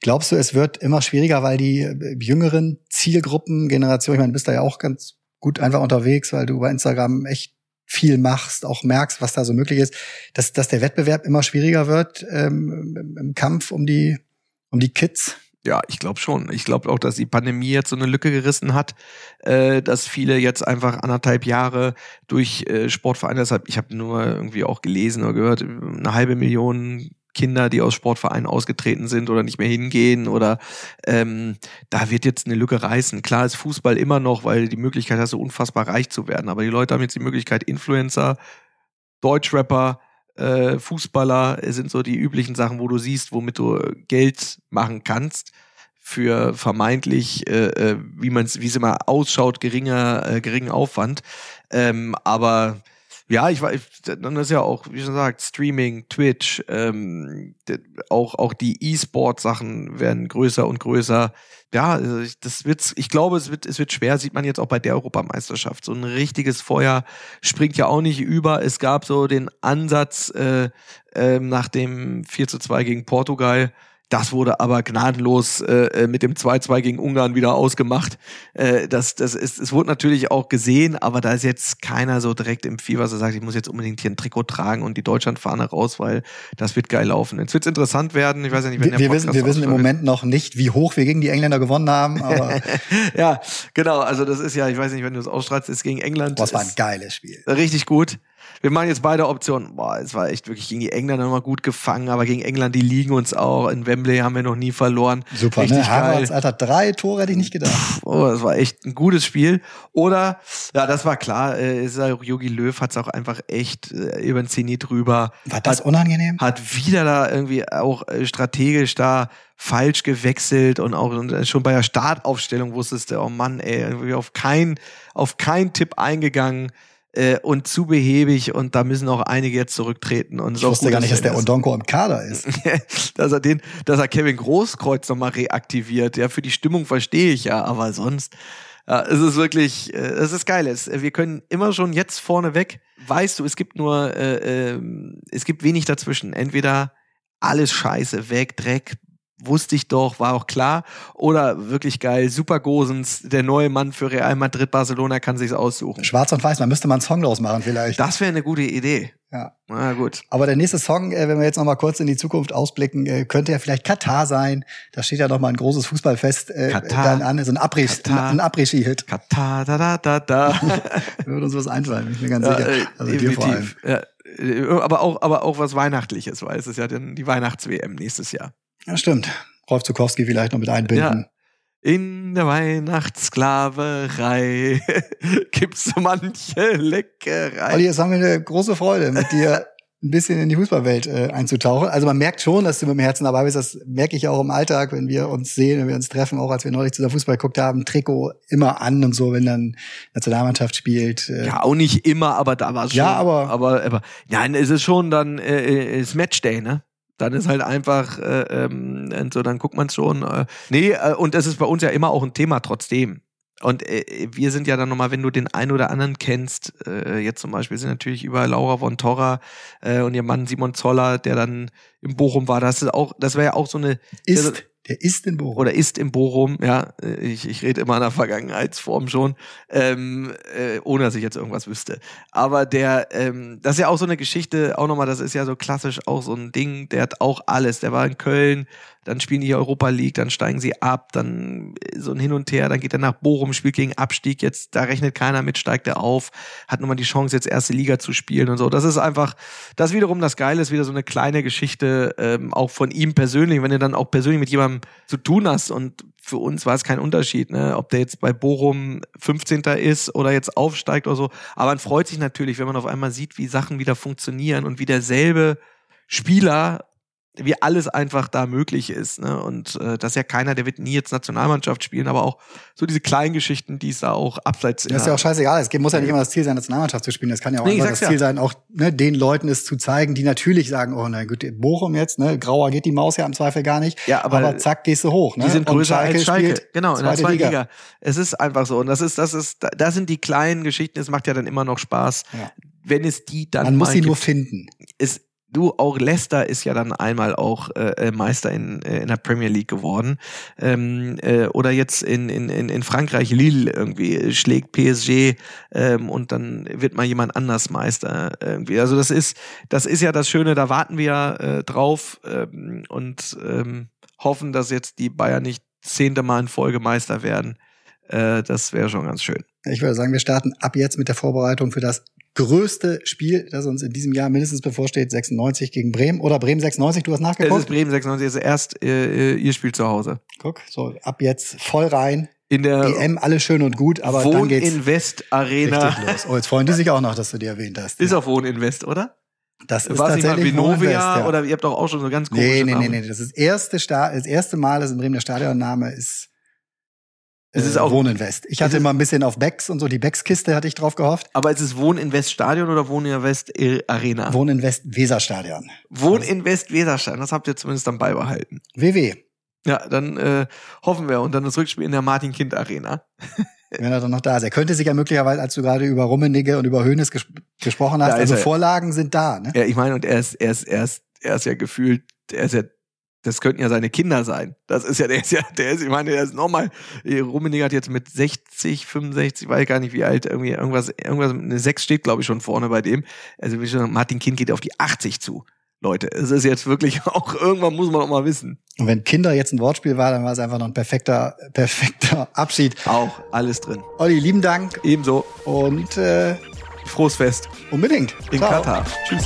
Glaubst du, es wird immer schwieriger, weil die äh, jüngeren Zielgruppen, Generation, ich meine, du bist da ja auch ganz gut einfach unterwegs, weil du bei Instagram echt viel machst, auch merkst, was da so möglich ist, dass, dass der Wettbewerb immer schwieriger wird ähm, im Kampf um die, um die Kids? Ja, ich glaube schon. Ich glaube auch, dass die Pandemie jetzt so eine Lücke gerissen hat, äh, dass viele jetzt einfach anderthalb Jahre durch äh, Sportvereine, deshalb, ich habe nur irgendwie auch gelesen oder gehört, eine halbe Million Kinder, die aus Sportvereinen ausgetreten sind oder nicht mehr hingehen oder ähm, da wird jetzt eine Lücke reißen. Klar ist Fußball immer noch, weil die Möglichkeit hast, so unfassbar reich zu werden, aber die Leute haben jetzt die Möglichkeit, Influencer, Deutschrapper, äh, Fußballer sind so die üblichen Sachen, wo du siehst, womit du Geld machen kannst für vermeintlich, äh, äh wie man es, wie es immer ausschaut, geringer, äh, geringen Aufwand. Ähm, aber ja, ich weiß, dann ist ja auch, wie schon gesagt, Streaming, Twitch, ähm, auch, auch die E-Sport-Sachen werden größer und größer. Ja, also das wird, ich glaube, es wird, es wird schwer, sieht man jetzt auch bei der Europameisterschaft. So ein richtiges Feuer springt ja auch nicht über. Es gab so den Ansatz äh, äh, nach dem 4 zu 2 gegen Portugal, das wurde aber gnadenlos äh, äh mit dem 2-2 gegen Ungarn wieder ausgemacht. Äh, das, das ist, es wurde natürlich auch gesehen, aber da ist jetzt keiner so direkt im Fieber, so sagt, ich muss jetzt unbedingt hier ein Trikot tragen und die Deutschlandfahne raus, weil das wird geil laufen. Jetzt wird's interessant werden. Ich weiß ja nicht, wenn wir, wir wissen, wir wissen im Moment noch nicht, wie hoch wir gegen die Engländer gewonnen haben. Aber ja, genau. Also das ist ja, ich weiß nicht, wenn du es ausstrahlst, ist gegen England. Boah, das war ein geiles Spiel. Richtig gut wir machen jetzt beide Optionen. Boah, es war echt wirklich gegen die Engländer nochmal gut gefangen, aber gegen England, die liegen uns auch. In Wembley haben wir noch nie verloren. Super, Richtig ne? Harvards, Alter, drei Tore hätte ich nicht gedacht. oh, das war echt ein gutes Spiel. Oder, ja, das war klar, äh, Jogi Löw hat es auch einfach echt äh, über den Zenit drüber. War das hat, unangenehm? Hat wieder da irgendwie auch äh, strategisch da falsch gewechselt und auch und schon bei der Startaufstellung wusstest du, oh Mann, ey, irgendwie auf kein, auf kein Tipp eingegangen äh, und zu behäbig und da müssen auch einige jetzt zurücktreten. Und ich wusste gut, gar nicht, dass der Odonko im Kader ist. dass er den, dass er Kevin Großkreuz nochmal reaktiviert. Ja, für die Stimmung verstehe ich ja, aber sonst. Ja, es ist wirklich, äh, es ist geil. Es, wir können immer schon jetzt vorneweg, weißt du, es gibt nur, äh, äh, es gibt wenig dazwischen. Entweder alles Scheiße weg, Dreck, wusste ich doch, war auch klar. Oder wirklich geil, Super Gosens, der neue Mann für Real Madrid, Barcelona kann sich's aussuchen. Schwarz und Weiß, man müsste mal einen Song draus machen vielleicht. Das wäre eine gute Idee. Ja. Na gut. Aber der nächste Song, äh, wenn wir jetzt noch mal kurz in die Zukunft ausblicken, äh, könnte ja vielleicht Katar sein. Da steht ja noch mal ein großes Fußballfest äh, Katar, dann an, so ein Abriss, ein Abriss-Hit. Katar, da da da da. Würde uns was einfallen, bin ich mir ganz ja, sicher. Also definitiv. Ja, äh, aber auch, aber auch was Weihnachtliches, weil es ist ja dann die Weihnachts-WM nächstes Jahr. Ja, stimmt. Rolf Zukowski vielleicht noch mit einbinden. In der Weihnachtssklaverei gibt's so manche Leckerei. Olli, es war mir eine große Freude, mit dir ein bisschen in die Fußballwelt äh, einzutauchen. Also man merkt schon, dass du mit dem Herzen dabei bist. Das merke ich auch im Alltag, wenn wir uns sehen, wenn wir uns treffen, auch als wir neulich zusammen Fußball geguckt haben, Trikot immer an und so, wenn dann Nationalmannschaft spielt. Äh. Ja, auch nicht immer, aber da war es schon. Ja, aber, aber, aber nein, es ist schon dann äh, äh ist Matchday, ne? Dann ist halt einfach äh, ähm, so, dann guckt man schon. Äh, nee, äh, und das ist bei uns ja immer auch ein Thema trotzdem. Und äh, wir sind ja dann nochmal, wenn du den einen oder anderen kennst, äh, jetzt zum Beispiel sind natürlich über Laura von Torra äh, und ihr Mann Simon Zoller, der dann im Bochum war, das ist auch, das wäre ja auch so eine. Ist. Der, der ist in Bochum. Oder ist im Bochum, ja. Ich, ich rede immer in der Vergangenheitsform schon, ähm, äh, ohne dass ich jetzt irgendwas wüsste. Aber der, ähm, das ist ja auch so eine Geschichte, auch nochmal, das ist ja so klassisch auch so ein Ding, der hat auch alles. Der war in Köln, dann spielen die Europa League, dann steigen sie ab, dann so ein Hin und Her, dann geht er nach Bochum, spielt gegen Abstieg, jetzt, da rechnet keiner mit, steigt er auf, hat nochmal die Chance, jetzt erste Liga zu spielen und so. Das ist einfach, das wiederum das Geile ist, wieder so eine kleine Geschichte, ähm, auch von ihm persönlich, wenn du dann auch persönlich mit jemandem zu tun hast und für uns war es kein Unterschied, ne? ob der jetzt bei Bochum 15. ist oder jetzt aufsteigt oder so. Aber man freut sich natürlich, wenn man auf einmal sieht, wie Sachen wieder funktionieren und wie derselbe Spieler wie alles einfach da möglich ist. Ne? Und äh, das ist ja keiner, der wird nie jetzt Nationalmannschaft spielen, aber auch so diese kleinen Geschichten, die es da auch abseits Das ist ja auch scheißegal. Es muss ja nicht immer das Ziel sein, Nationalmannschaft zu spielen. Das kann ja auch nee, das Ziel ja. sein, auch ne, den Leuten es zu zeigen, die natürlich sagen, oh na gut, Bochum jetzt, ne, grauer geht die Maus ja im Zweifel gar nicht. Ja, aber, aber zack, gehst du hoch. Ne? Die sind größer als Schalke. Genau, in der zweiten Liga. Liga. Es ist einfach so. Und das ist, das ist, das sind die kleinen Geschichten. Es macht ja dann immer noch Spaß. Ja. Wenn es die dann. Man muss sie nur finden. Es, du, auch Leicester ist ja dann einmal auch äh, äh, Meister in, äh, in der Premier League geworden. Ähm, äh, oder jetzt in, in, in Frankreich Lille irgendwie schlägt PSG ähm, und dann wird mal jemand anders Meister irgendwie. Also das ist, das ist ja das Schöne, da warten wir äh, drauf ähm, und ähm, hoffen, dass jetzt die Bayern nicht zehnte Mal in Folge Meister werden. Äh, das wäre schon ganz schön. Ich würde sagen, wir starten ab jetzt mit der Vorbereitung für das größte Spiel, das uns in diesem Jahr mindestens bevorsteht, 96 gegen Bremen oder Bremen 96, du hast nachgeguckt? Es ist Bremen 96, es ist erst äh, ihr Spiel zu Hause. Guck, so ab jetzt voll rein. In der EM alles schön und gut, aber Wohn dann geht's Invest Arena. Richtig los. Oh, jetzt freuen die sich auch noch, dass du die erwähnt hast. Ist ja. auch Wohn Invest, oder? Das ist War tatsächlich mal Vinovia ja. oder ihr habt doch auch schon so ganz komische Nee, nee, nee, nee, das ist das erste Sta das erste Mal, dass in Bremen der Stadionname ist es ist auch Wohninvest. Ich hatte immer ein bisschen auf Becks und so die Becks-Kiste hatte ich drauf gehofft. Aber ist es Wohninvest Stadion oder Wohninvest Arena? Wohninvest Weserstadion. Wohninvest Weserstadion, das habt ihr zumindest dann beibehalten. WW. Ja, dann äh, hoffen wir und dann das Rückspiel in der Martin Kind Arena. Wenn er dann noch da ist. Er könnte sich ja möglicherweise, als du gerade über Rummenigge und über Höhnes ges gesprochen hast, also Vorlagen sind da. Ne? Ja, ich meine, und er ist, er ist, er ist, er ist ja gefühlt, er ist ja das könnten ja seine Kinder sein. Das ist ja, der ist ja, der ist, ich meine, der ist nochmal, Rummenigge hat jetzt mit 60, 65, weiß gar nicht wie alt, irgendwie, irgendwas, irgendwas, eine 6 steht, glaube ich, schon vorne bei dem. Also, wie schon, Martin Kind geht auf die 80 zu. Leute, es ist jetzt wirklich auch, irgendwann muss man auch mal wissen. Und wenn Kinder jetzt ein Wortspiel war, dann war es einfach noch ein perfekter, perfekter Abschied. Auch, alles drin. Olli, lieben Dank. Ebenso. Und, äh, Frohes Fest. Unbedingt. In Ciao. Katar. Tschüss.